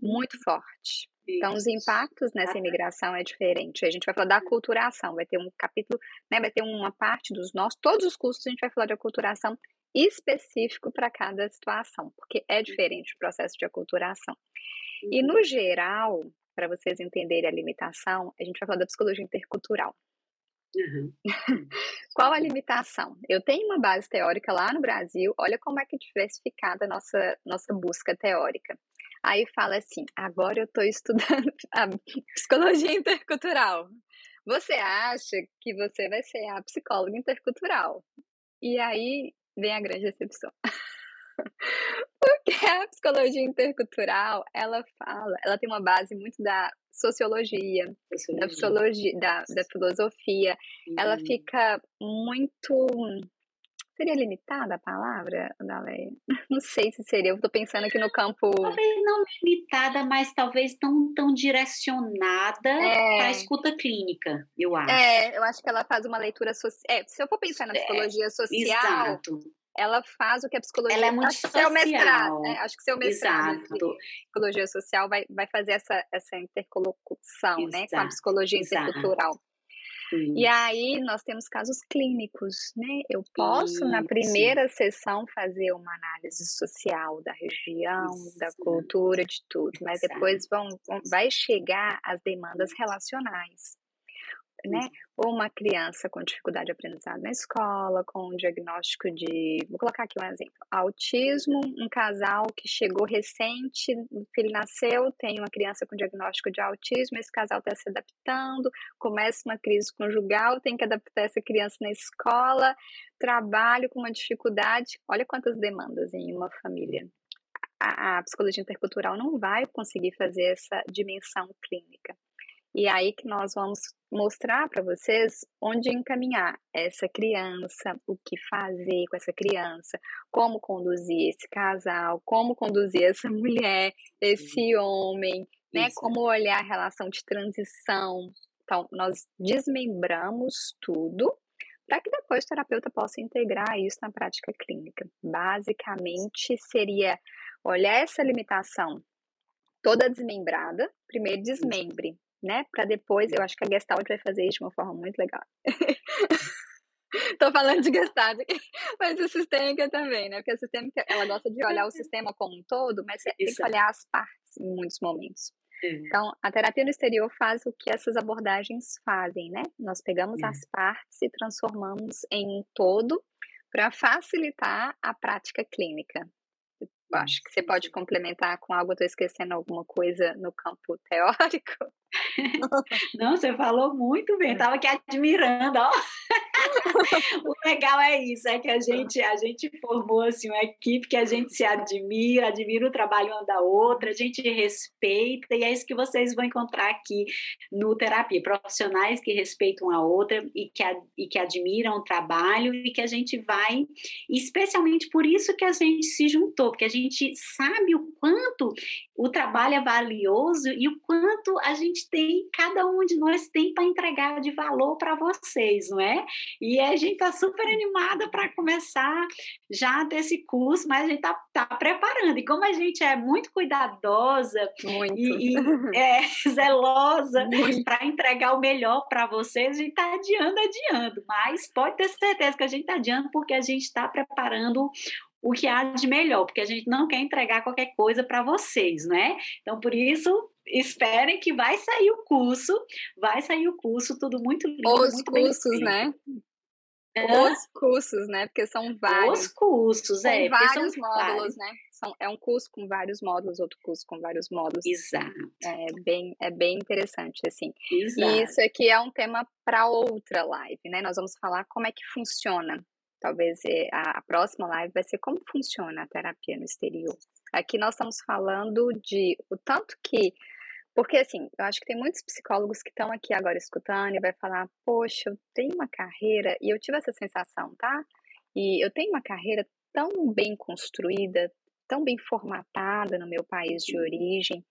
muito forte. Então, os impactos nessa imigração é diferente. A gente vai falar da aculturação, vai ter um capítulo, né, vai ter uma parte dos nossos, todos os cursos a gente vai falar de aculturação específico para cada situação, porque é diferente o processo de aculturação. E no geral, para vocês entenderem a limitação, a gente vai falar da psicologia intercultural. Uhum. Qual a limitação? Eu tenho uma base teórica lá no Brasil, olha como é que é diversificada a nossa, nossa busca teórica. Aí fala assim: agora eu estou estudando a psicologia intercultural. Você acha que você vai ser a psicóloga intercultural? E aí vem a grande decepção. Porque a psicologia intercultural, ela fala, ela tem uma base muito da sociologia, sociologia. da psicologia, da, da filosofia. Uhum. Ela fica muito Seria limitada a palavra, Daleia? Não sei se seria. Eu estou pensando aqui no campo. Talvez não limitada, mas talvez não tão direcionada é. para a escuta clínica, eu acho. É, eu acho que ela faz uma leitura social. É, se eu for pensar na é, psicologia social. Exato ela faz o que a psicologia ela é muito social. mestrado, né? Acho que seu mestrado Exato. psicologia social vai, vai fazer essa, essa interlocução, Exato. né, com a psicologia intercultural. E aí nós temos casos clínicos, né? Eu posso Isso. na primeira sessão fazer uma análise social da região, da cultura, de tudo, mas Exato. depois vão, vão, vai chegar as demandas relacionais né? Ou uma criança com dificuldade de aprendizado na escola, com um diagnóstico de, vou colocar aqui um exemplo, autismo, um casal que chegou recente, o filho nasceu, tem uma criança com diagnóstico de autismo, esse casal está se adaptando, começa uma crise conjugal, tem que adaptar essa criança na escola, trabalho com uma dificuldade, olha quantas demandas em uma família. A, a psicologia intercultural não vai conseguir fazer essa dimensão clínica. E aí que nós vamos mostrar para vocês onde encaminhar essa criança, o que fazer com essa criança, como conduzir esse casal, como conduzir essa mulher, esse homem, né? Isso. Como olhar a relação de transição. Então, nós desmembramos tudo para que depois o terapeuta possa integrar isso na prática clínica. Basicamente, seria olhar essa limitação toda desmembrada, primeiro desmembre né? Para depois, eu acho que a Gestalt vai fazer isso de uma forma muito legal. Tô falando de Gestalt mas o sistêmica também, né? Porque a sistêmica, ela gosta de olhar o sistema como um todo, mas você tem que olhar as partes em muitos momentos. Uhum. Então, a terapia no exterior faz o que essas abordagens fazem, né? Nós pegamos uhum. as partes e transformamos em um todo para facilitar a prática clínica. Eu acho que você pode complementar com algo, estou esquecendo alguma coisa no campo teórico. Não, você falou muito bem, estava aqui admirando, ó. o legal é isso, é que a gente, a gente formou assim, uma equipe que a gente se admira, admira o trabalho uma da outra, a gente respeita, e é isso que vocês vão encontrar aqui no Terapia. Profissionais que respeitam a outra e que, e que admiram o trabalho e que a gente vai, especialmente por isso que a gente se juntou, porque a gente sabe o quanto o trabalho é valioso e o quanto a gente tem, cada um de nós tem para entregar de valor para vocês, não é? E a gente está super animada para começar já desse curso, mas a gente está tá preparando. E como a gente é muito cuidadosa muito. e, e é, zelosa para entregar o melhor para vocês, a gente está adiando, adiando. Mas pode ter certeza que a gente está adiando porque a gente está preparando o que há de melhor, porque a gente não quer entregar qualquer coisa para vocês, né? Então, por isso, esperem que vai sair o curso, vai sair o curso, tudo muito lindo, Os muito cursos, né? Os cursos, né? Porque são vários. Os cursos, é. vários módulos, vários. né? São, é um curso com vários módulos, outro curso com vários módulos. Exato. É bem, é bem interessante, assim. Exato. E isso aqui é um tema para outra live, né? Nós vamos falar como é que funciona Talvez eh, a, próxima live vai ser como funciona a terapia no exterior. Aqui nós estamos falando de o tanto que. Porque, assim, eu acho que tem muitos psicólogos que estão aqui agora escutando e vai falar: Poxa, eu tenho uma carreira, e eu tive essa sensação, tá? E eu tenho uma carreira tão bem construída, tão bem formatada no meu país de origem.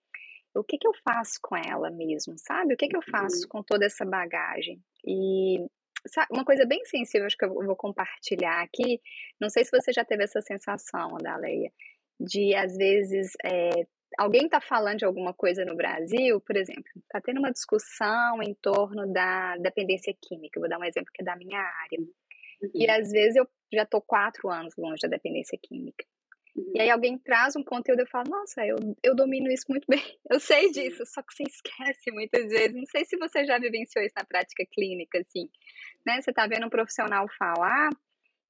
O que, que eu faço com ela mesmo, sabe? O que, que eu faço uhum. com toda essa bagagem? E uma coisa bem sensível, acho que eu vou compartilhar aqui. Não sei se você já teve essa sensação, Adaleia, de às vezes é, alguém está falando de alguma coisa no Brasil, por exemplo, está tendo uma discussão em torno da dependência química. Vou dar um exemplo que é da minha área. Uhum. E às vezes eu já estou quatro anos longe da dependência química. Uhum. E aí alguém traz um conteúdo e eu falo, nossa, eu, eu domino isso muito bem, eu sei Sim. disso, só que você esquece muitas vezes. Não sei se você já vivenciou isso na prática clínica, assim, né? Você tá vendo um profissional falar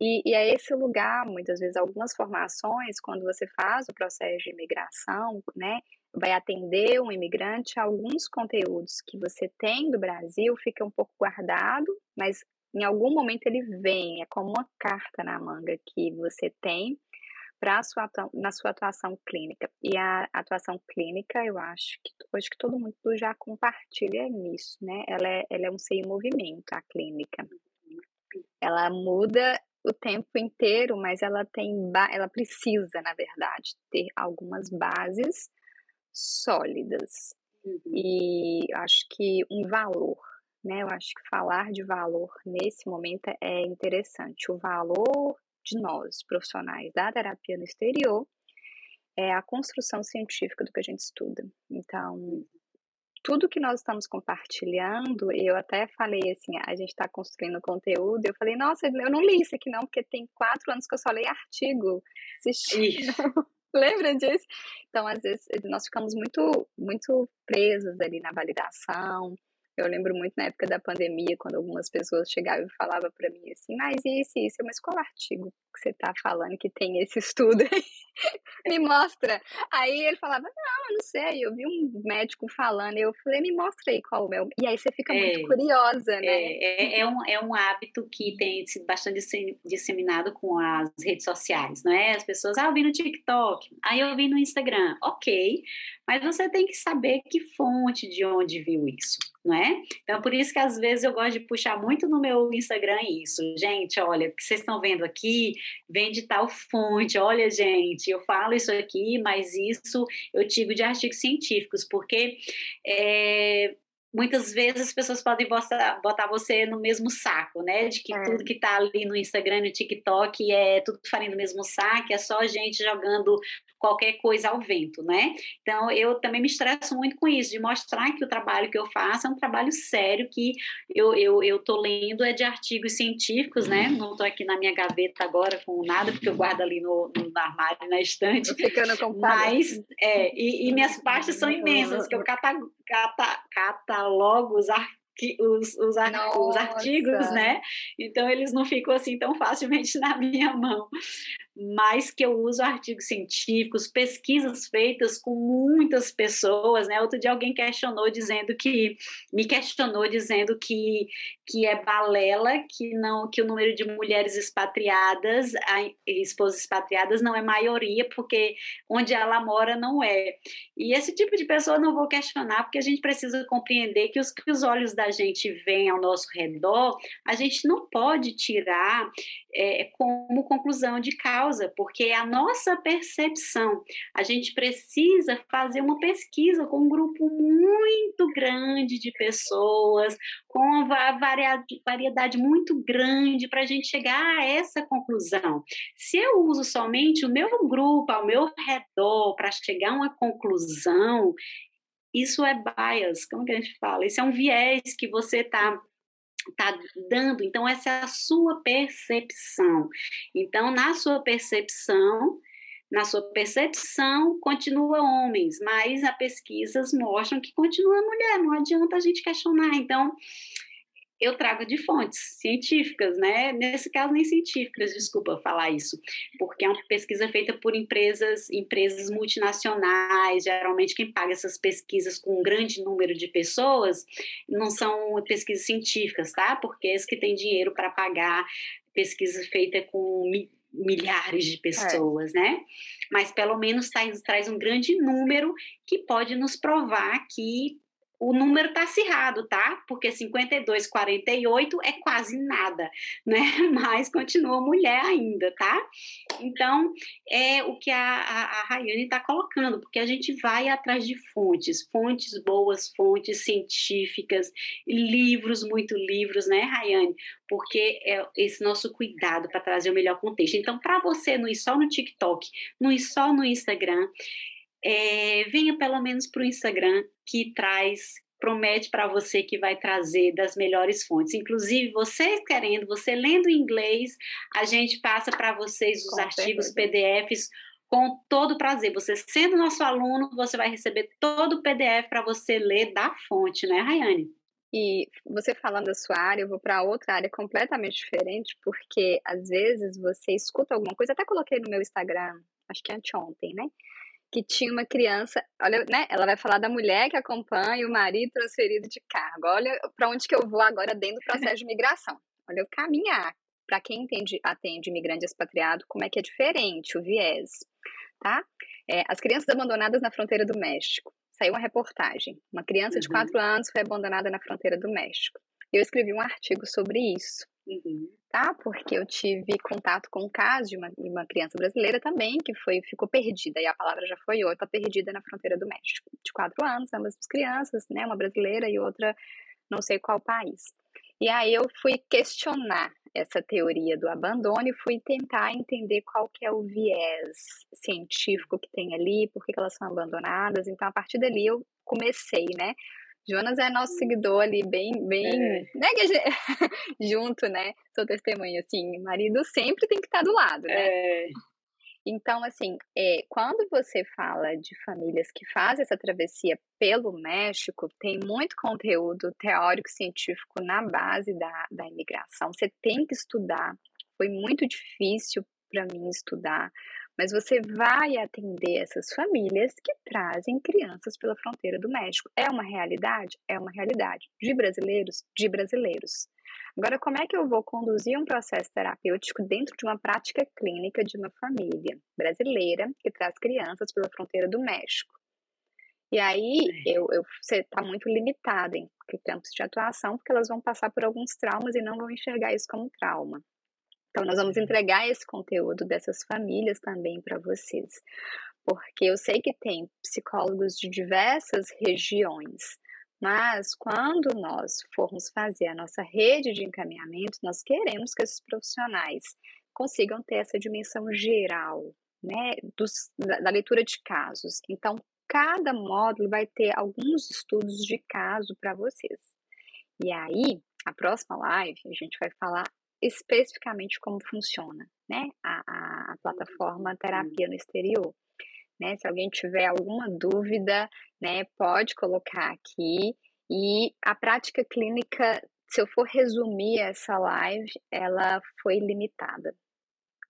e, e é esse lugar, muitas vezes, algumas formações, quando você faz o processo de imigração, né? Vai atender um imigrante, alguns conteúdos que você tem do Brasil fica um pouco guardado, mas em algum momento ele vem, é como uma carta na manga que você tem para sua na sua atuação clínica. E a atuação clínica, eu acho que hoje que todo mundo já compartilha nisso, né? Ela é, ela é um ser em movimento, a clínica. Ela muda o tempo inteiro, mas ela tem ela precisa, na verdade, ter algumas bases sólidas. Uhum. E acho que um valor, né? Eu acho que falar de valor nesse momento é interessante. O valor de nós, profissionais da terapia no exterior, é a construção científica do que a gente estuda. Então, tudo que nós estamos compartilhando, eu até falei assim, a gente está construindo conteúdo, eu falei, nossa, eu não li isso aqui não, porque tem quatro anos que eu só leio artigo. Lembra disso? Então, às vezes, nós ficamos muito, muito presas ali na validação, eu lembro muito na época da pandemia, quando algumas pessoas chegavam e falavam para mim assim, mas isso, isso, mas qual artigo que você está falando que tem esse estudo aí? me mostra. Aí ele falava, não, eu não sei, eu vi um médico falando, eu falei, me mostra aí qual é o meu. E aí você fica é, muito curiosa, né? É, é, é, um, é um hábito que tem sido bastante disseminado com as redes sociais, não é? As pessoas, ah, eu vi no TikTok, aí eu vi no Instagram, ok, mas você tem que saber que fonte de onde viu isso não é? Então, por isso que às vezes eu gosto de puxar muito no meu Instagram isso. Gente, olha, o que vocês estão vendo aqui vem de tal fonte. Olha, gente, eu falo isso aqui, mas isso eu tiro de artigos científicos, porque é, muitas vezes as pessoas podem botar, botar você no mesmo saco, né? De que é. tudo que tá ali no Instagram, no TikTok é tudo farinha do mesmo saco, é só gente jogando qualquer coisa ao vento, né? Então, eu também me estresso muito com isso, de mostrar que o trabalho que eu faço é um trabalho sério, que eu, eu, eu tô lendo é de artigos científicos, né? Não tô aqui na minha gaveta agora com nada, porque eu guardo ali no, no armário, na estante. Ficando com Mas, é, e, e minhas pastas são imensas, que eu cata, cata, catalogo os artigos os, os, os, artigos, né? Então eles não ficam assim tão facilmente na minha mão. Mas que eu uso artigos científicos, pesquisas feitas com muitas pessoas, né? Outro dia alguém questionou dizendo que me questionou dizendo que que é balela, que não que o número de mulheres expatriadas, esposas expatriadas não é maioria, porque onde ela mora não é. E esse tipo de pessoa não vou questionar, porque a gente precisa compreender que os que os olhos da gente veem ao nosso redor, a gente não pode tirar é, como conclusão de causa, porque é a nossa percepção. A gente precisa fazer uma pesquisa com um grupo muito grande de pessoas, com uma variedade muito grande para a gente chegar a essa conclusão. Se eu uso somente o meu grupo ao meu redor para chegar a uma conclusão, isso é bias, como que a gente fala? Isso é um viés que você está tá dando. Então, essa é a sua percepção. Então, na sua percepção, na sua percepção, continua homens, mas as pesquisas mostram que continua mulher, não adianta a gente questionar. Então, eu trago de fontes científicas, né? Nesse caso, nem científicas, desculpa falar isso, porque é uma pesquisa feita por empresas, empresas multinacionais. Geralmente, quem paga essas pesquisas com um grande número de pessoas não são pesquisas científicas, tá? Porque é que têm dinheiro para pagar pesquisa feita com milhares de é. pessoas, é. né? Mas pelo menos traz, traz um grande número que pode nos provar que o número está acirrado, tá? Porque 52, 48 é quase nada, né? Mas continua mulher ainda, tá? Então, é o que a, a, a Rayane está colocando, porque a gente vai atrás de fontes, fontes boas, fontes científicas, livros, muito livros, né, Rayane? Porque é esse nosso cuidado para trazer o melhor contexto. Então, para você não ir só no TikTok, não ir só no Instagram, é, venha pelo menos para o Instagram, que traz promete para você que vai trazer das melhores fontes. Inclusive, você querendo, você lendo em inglês, a gente passa para vocês os com artigos certeza. PDFs com todo prazer. Você sendo nosso aluno, você vai receber todo o PDF para você ler da fonte, né, Rayane? E você falando da sua área, eu vou para outra área completamente diferente, porque às vezes você escuta alguma coisa, até coloquei no meu Instagram, acho que anteontem, né? Que tinha uma criança, olha, né? Ela vai falar da mulher que acompanha o marido transferido de cargo. Olha para onde que eu vou agora dentro do processo de migração. Olha, eu caminhar para quem entende, atende imigrante expatriado, como é que é diferente o viés, tá? É, as crianças abandonadas na fronteira do México. Saiu uma reportagem. Uma criança uhum. de 4 anos foi abandonada na fronteira do México. Eu escrevi um artigo sobre isso. Uhum. Tá? Porque eu tive contato com o caso de uma, uma, criança brasileira também, que foi, ficou perdida, e a palavra já foi outra, perdida na fronteira do México. De quatro anos, ambas as crianças, né? Uma brasileira e outra, não sei qual país. E aí eu fui questionar essa teoria do abandono e fui tentar entender qual que é o viés científico que tem ali, por que elas são abandonadas. Então, a partir dali eu comecei, né? Jonas é nosso seguidor ali, bem, bem, é. né, gente, junto, né, seu testemunho, assim, marido sempre tem que estar do lado, né? É. Então, assim, é, quando você fala de famílias que fazem essa travessia pelo México, tem muito conteúdo teórico científico na base da, da imigração. Você tem que estudar. Foi muito difícil para mim estudar, mas você vai atender essas famílias que trazem crianças pela fronteira do México. É uma realidade? É uma realidade. De brasileiros? De brasileiros. Agora, como é que eu vou conduzir um processo terapêutico dentro de uma prática clínica de uma família brasileira que traz crianças pela fronteira do México? E aí eu, eu, você está muito limitado em campos de atuação, porque elas vão passar por alguns traumas e não vão enxergar isso como trauma. Então, nós vamos entregar esse conteúdo dessas famílias também para vocês, porque eu sei que tem psicólogos de diversas regiões, mas quando nós formos fazer a nossa rede de encaminhamento, nós queremos que esses profissionais consigam ter essa dimensão geral, né, dos, da, da leitura de casos. Então, cada módulo vai ter alguns estudos de caso para vocês. E aí, a próxima live, a gente vai falar especificamente como funciona, né? A, a, a plataforma terapia no exterior. Né? Se alguém tiver alguma dúvida, né, pode colocar aqui. E a prática clínica, se eu for resumir essa live, ela foi limitada.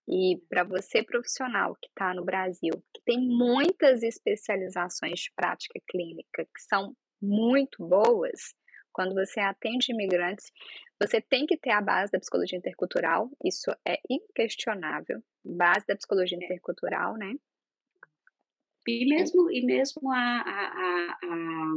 E para você, profissional que está no Brasil, que tem muitas especializações de prática clínica que são muito boas, quando você atende imigrantes, você tem que ter a base da psicologia intercultural, isso é inquestionável. Base da psicologia é. intercultural, né? E mesmo, e mesmo a, a, a,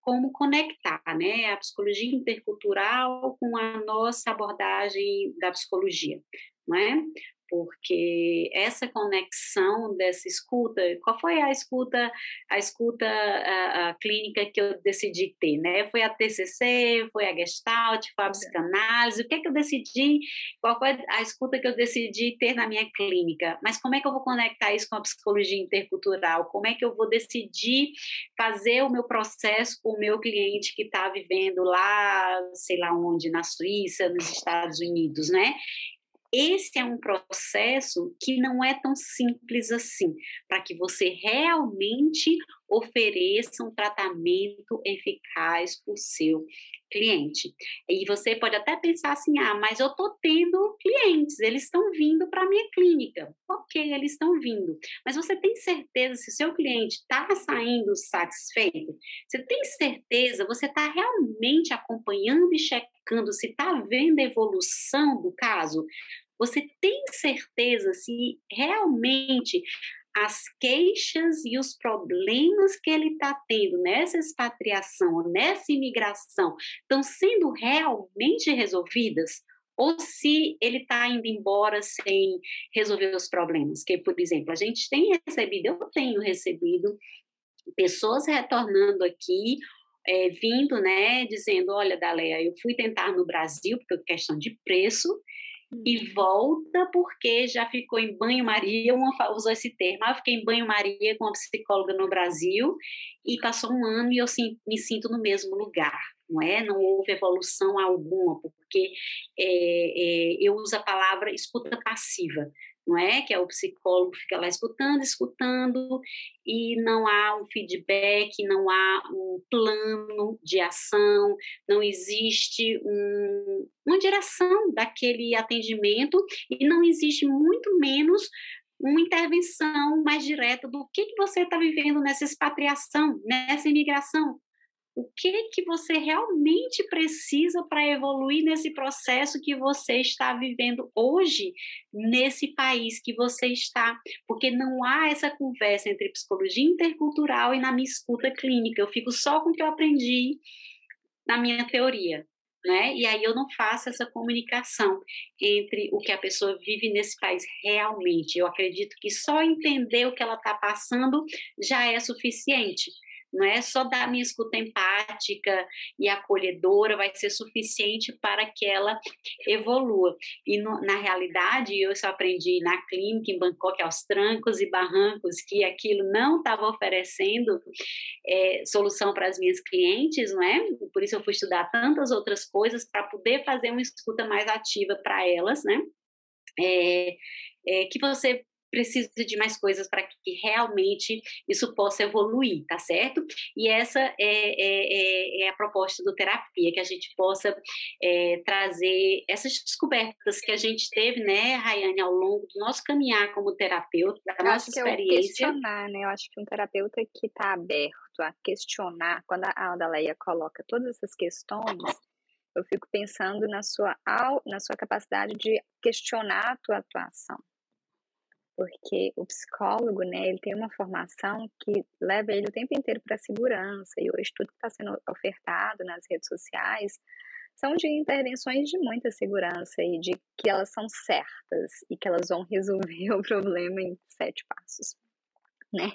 como conectar né, a psicologia intercultural com a nossa abordagem da psicologia. Não é? Porque essa conexão dessa escuta, qual foi a escuta, a escuta a, a clínica que eu decidi ter, né? Foi a TCC, foi a Gestalt, foi a psicanálise, o que é que eu decidi, qual foi a escuta que eu decidi ter na minha clínica? Mas como é que eu vou conectar isso com a psicologia intercultural? Como é que eu vou decidir fazer o meu processo com o meu cliente que está vivendo lá, sei lá onde, na Suíça, nos Estados Unidos, né? Esse é um processo que não é tão simples assim, para que você realmente ofereça um tratamento eficaz para o seu cliente. E você pode até pensar assim: ah, mas eu estou tendo clientes, eles estão vindo para a minha clínica. Ok, eles estão vindo. Mas você tem certeza se o seu cliente está saindo satisfeito? Você tem certeza? Você está realmente acompanhando e checando se está vendo a evolução do caso? Você tem certeza se realmente as queixas e os problemas que ele está tendo nessa expatriação, nessa imigração, estão sendo realmente resolvidas? Ou se ele está indo embora sem resolver os problemas? Que, por exemplo, a gente tem recebido, eu tenho recebido pessoas retornando aqui é, vindo, né, dizendo, olha, Daleia, eu fui tentar no Brasil, porque é questão de preço, e uhum. volta porque já ficou em banho-maria, uma usou esse termo, ah, eu fiquei em banho-maria com uma psicóloga no Brasil e passou um ano e eu me sinto no mesmo lugar, não é? Não houve evolução alguma, porque é, é, eu uso a palavra escuta passiva não é? Que é o psicólogo fica lá escutando, escutando e não há um feedback, não há um plano de ação, não existe um, uma direção daquele atendimento e não existe muito menos uma intervenção mais direta do que, que você está vivendo nessa expatriação, nessa imigração, o que que você realmente precisa para evoluir nesse processo que você está vivendo hoje nesse país que você está, porque não há essa conversa entre psicologia intercultural e na minha escuta clínica. Eu fico só com o que eu aprendi na minha teoria. Né? E aí eu não faço essa comunicação entre o que a pessoa vive nesse país realmente. Eu acredito que só entender o que ela está passando já é suficiente não é só dar minha escuta empática e acolhedora vai ser suficiente para que ela evolua. E no, na realidade, eu só aprendi na clínica em Bangkok, aos trancos e barrancos, que aquilo não estava oferecendo é, solução para as minhas clientes, não é? Por isso eu fui estudar tantas outras coisas para poder fazer uma escuta mais ativa para elas, né? É, é, que você precisa de mais coisas para que realmente isso possa evoluir, tá certo? E essa é, é, é, é a proposta do terapia, que a gente possa é, trazer essas descobertas que a gente teve, né, Rayane, ao longo do nosso caminhar como terapeuta, da Eu nossa experiência. É questionar, né? Eu acho que um terapeuta que está aberto a questionar, quando a Adaleia coloca todas essas questões, eu fico pensando na sua, na sua capacidade de questionar a tua atuação porque o psicólogo, né, ele tem uma formação que leva ele o tempo inteiro para a segurança, e hoje tudo que está sendo ofertado nas redes sociais são de intervenções de muita segurança e de que elas são certas e que elas vão resolver o problema em sete passos. Né?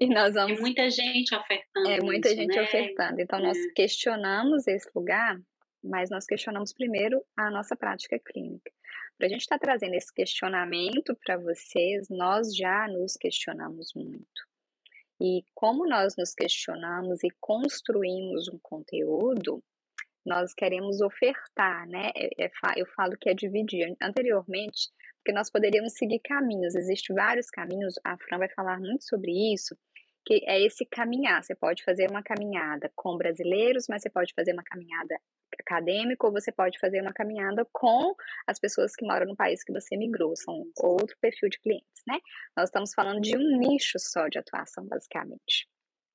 E nós vamos. É muita gente ofertando. É muita isso, gente né? ofertando. Então, é. nós questionamos esse lugar, mas nós questionamos primeiro a nossa prática clínica. Para a gente estar tá trazendo esse questionamento para vocês, nós já nos questionamos muito. E como nós nos questionamos e construímos um conteúdo, nós queremos ofertar, né? É, é, eu falo que é dividir. Anteriormente, porque nós poderíamos seguir caminhos, existem vários caminhos, a Fran vai falar muito sobre isso, que é esse caminhar. Você pode fazer uma caminhada com brasileiros, mas você pode fazer uma caminhada acadêmico, ou você pode fazer uma caminhada com as pessoas que moram no país que você migrou, são outro perfil de clientes, né? Nós estamos falando de um nicho só de atuação, basicamente,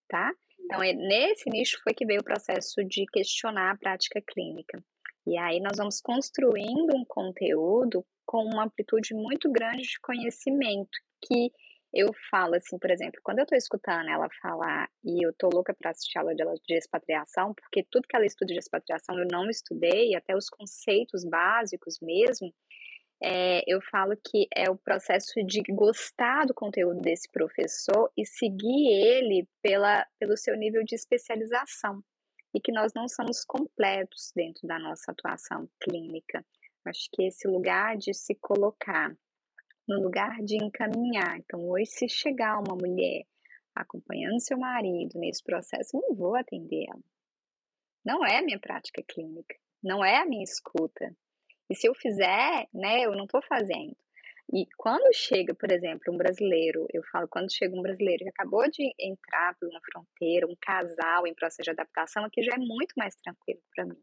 tá? Então, é, nesse nicho foi que veio o processo de questionar a prática clínica. E aí nós vamos construindo um conteúdo com uma amplitude muito grande de conhecimento, que eu falo assim, por exemplo, quando eu estou escutando ela falar e eu tô louca para assistir aula dela de expatriação, porque tudo que ela estuda de expatriação eu não estudei, até os conceitos básicos mesmo, é, eu falo que é o processo de gostar do conteúdo desse professor e seguir ele pela, pelo seu nível de especialização. E que nós não somos completos dentro da nossa atuação clínica. Acho que esse lugar de se colocar no lugar de encaminhar. Então, hoje, se chegar uma mulher acompanhando seu marido nesse processo, não vou atender ela. Não é minha prática clínica, não é a minha escuta. E se eu fizer, né, eu não estou fazendo. E quando chega, por exemplo, um brasileiro, eu falo, quando chega um brasileiro que acabou de entrar por uma fronteira, um casal em processo de adaptação, aqui já é muito mais tranquilo para mim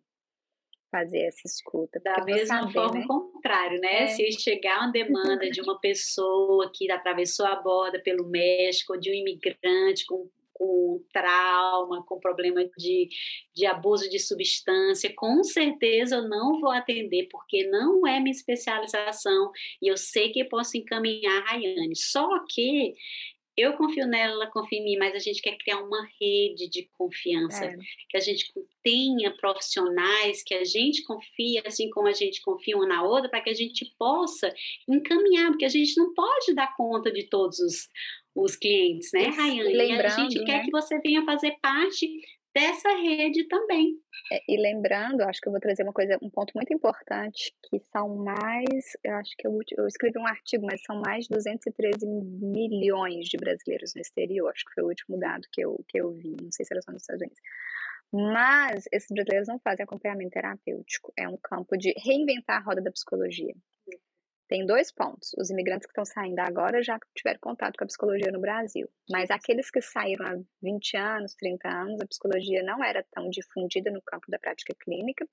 fazer essa escuta. Da mesma saber, forma, né? contrário, né? É. Se chegar uma demanda de uma pessoa que atravessou a borda pelo México, de um imigrante com com trauma, com problema de, de abuso de substância, com certeza eu não vou atender, porque não é minha especialização e eu sei que posso encaminhar a Rayane. Só que eu confio nela, ela confia em mim, mas a gente quer criar uma rede de confiança, é. que a gente tenha profissionais que a gente confia, assim como a gente confia uma na outra, para que a gente possa encaminhar, porque a gente não pode dar conta de todos os, os clientes, né, Rayane? E a gente né? quer que você venha fazer parte dessa rede também. É, e lembrando, acho que eu vou trazer uma coisa, um ponto muito importante, que são mais, eu acho que eu, eu escrevi um artigo, mas são mais de 213 milhões de brasileiros no exterior, acho que foi o último dado que eu, que eu vi, não sei se era só nos Estados Unidos. Mas esses brasileiros não fazem acompanhamento terapêutico, é um campo de reinventar a roda da psicologia. Tem dois pontos. Os imigrantes que estão saindo agora já tiveram contato com a psicologia no Brasil. Mas aqueles que saíram há 20 anos, 30 anos, a psicologia não era tão difundida no campo da prática clínica.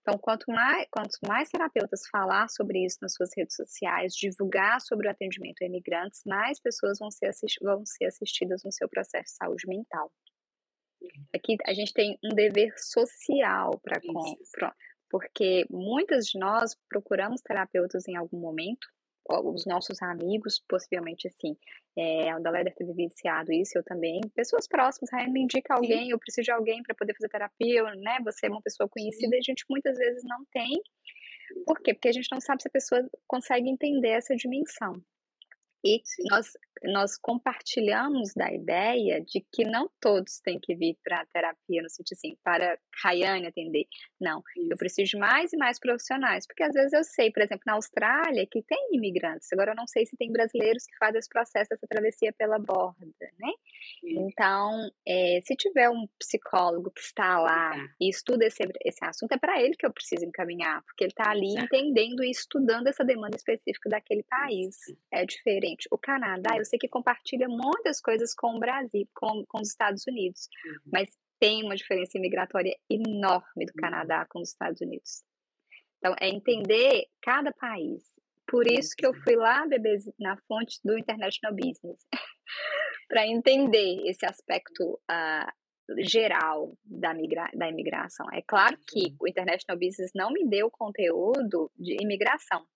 Então, quanto mais, quanto mais terapeutas falar sobre isso nas suas redes sociais, divulgar sobre o atendimento a imigrantes, mais pessoas vão ser, vão ser assistidas no seu processo de saúde mental. Aqui a gente tem um dever social para porque muitas de nós procuramos terapeutas em algum momento, os nossos amigos, possivelmente assim, é, a deve ter vivenciado isso, eu também, pessoas próximas, ah, me indica alguém, Sim. eu preciso de alguém para poder fazer terapia, né, você é uma pessoa conhecida, Sim. a gente muitas vezes não tem, por quê? Porque a gente não sabe se a pessoa consegue entender essa dimensão. E nós, nós compartilhamos da ideia de que não todos têm que vir para a terapia, no sentido assim, para Rayane atender. Não, Isso. eu preciso de mais e mais profissionais, porque às vezes eu sei, por exemplo, na Austrália, que tem imigrantes, agora eu não sei se tem brasileiros que fazem esse processo dessa travessia pela borda, né? Isso. Então, é, se tiver um psicólogo que está lá Exato. e estuda esse, esse assunto, é para ele que eu preciso encaminhar, porque ele está ali Exato. entendendo e estudando essa demanda específica daquele país. É diferente o Canadá, sei que compartilha muitas coisas com o Brasil, com, com os Estados Unidos, uhum. mas tem uma diferença migratória enorme do uhum. Canadá com os Estados Unidos. Então, é entender cada país. Por isso que eu fui lá beber na fonte do International Business, para entender esse aspecto uh, geral da, migra da imigração. É claro que o International Business não me deu conteúdo de imigração,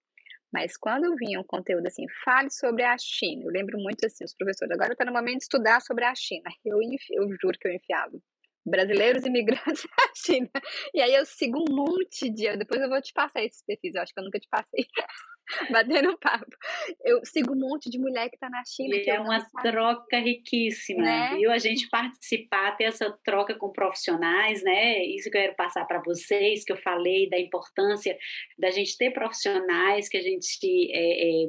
mas quando vinha um conteúdo assim, fale sobre a China, eu lembro muito assim, os professores, agora está no momento de estudar sobre a China. Eu, eu juro que eu enfiava brasileiros imigrantes na China. E aí eu sigo um monte de. Depois eu vou te passar esses perfis, eu acho que eu nunca te passei. batendo papo. Eu sigo um monte de mulher que está na China. E é uma troca riquíssima, né? viu? A gente participar, ter essa troca com profissionais, né? Isso que eu quero passar para vocês, que eu falei da importância da gente ter profissionais que a gente é, é,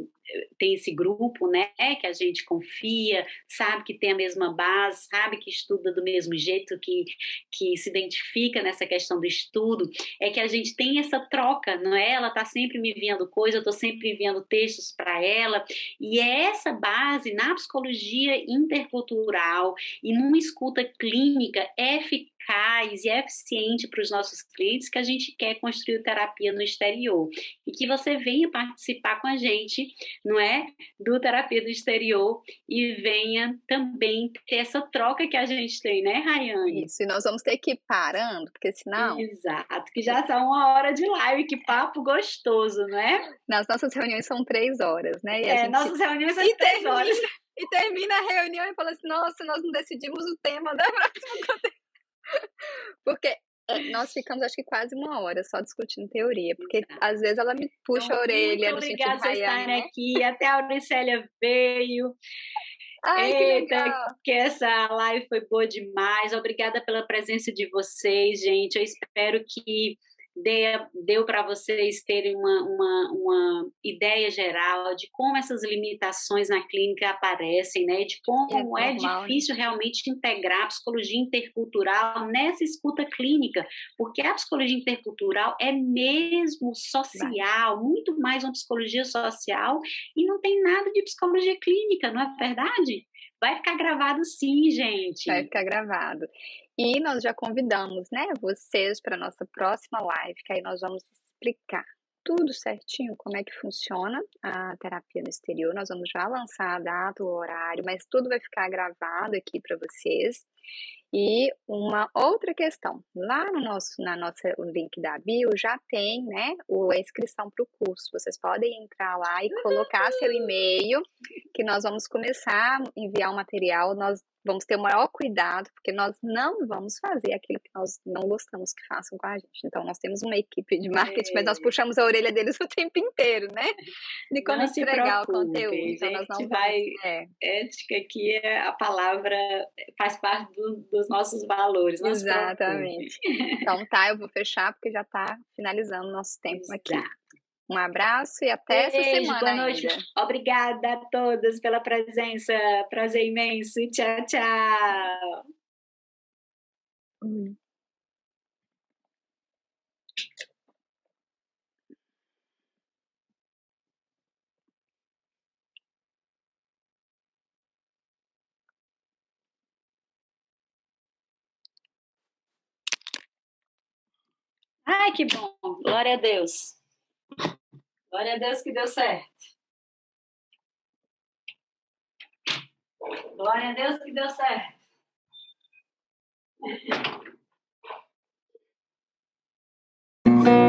tem esse grupo, né, que a gente confia, sabe que tem a mesma base, sabe que estuda do mesmo jeito, que, que se identifica nessa questão do estudo, é que a gente tem essa troca, não é? Ela está sempre me enviando coisa, eu estou sempre enviando textos para ela, e é essa base na psicologia intercultural e numa escuta clínica é eficaz eficaz e eficiente para os nossos clientes que a gente quer construir terapia no exterior. E que você venha participar com a gente, não é? Do terapia do exterior e venha também ter essa troca que a gente tem, né, Rayane? Isso, e nós vamos ter que ir parando, porque senão. Exato, que já são uma hora de live, que papo gostoso, né? Nas nossas reuniões são três horas, né? E é, gente... nossas reuniões são e três termina, horas. E termina a reunião e fala assim: nossa, nós não decidimos o tema da próxima Porque nós ficamos, acho que quase uma hora só discutindo teoria, porque Exato. às vezes ela me puxa então, a orelha muito no sentido por estarem né? aqui, até a Auricélia veio. Ai, Eita, que, que essa live foi boa demais. Obrigada pela presença de vocês, gente. Eu espero que deu para vocês terem uma, uma, uma ideia geral de como essas limitações na clínica aparecem, né? De como é, é normal, né? difícil né? realmente integrar a psicologia intercultural nessa escuta clínica, porque a psicologia intercultural é mesmo social, muito mais uma psicologia social e não tem nada de psicologia clínica, não é verdade? Vai ficar gravado sim, gente. Vai ficar gravado. E nós já convidamos, né, vocês para nossa próxima live, que aí nós vamos explicar tudo certinho como é que funciona a terapia no exterior. Nós vamos já lançar a data, o horário, mas tudo vai ficar gravado aqui para vocês. E uma outra questão, lá no nosso, na nossa o link da bio já tem, né, a inscrição para o curso. Vocês podem entrar lá e colocar seu e-mail, que nós vamos começar a enviar o material. Nós vamos ter o maior cuidado, porque nós não vamos fazer aquilo que nós não gostamos que façam com a gente. Então, nós temos uma equipe de marketing, é. mas nós é. puxamos a orelha deles o tempo inteiro, né? De como entregar o conteúdo. Então, nós não vai. É. Ética aqui é a palavra, faz parte do, dos nossos valores. Exatamente. Então, tá, eu vou fechar, porque já está finalizando o nosso tempo Exato. aqui. Um abraço e até Beijo, essa semana. Boa noite. Ainda. Obrigada a todos pela presença. Prazer imenso. Tchau, tchau. Hum. Ai, que bom. Glória a Deus. Glória a Deus que deu certo. Glória a Deus que deu certo.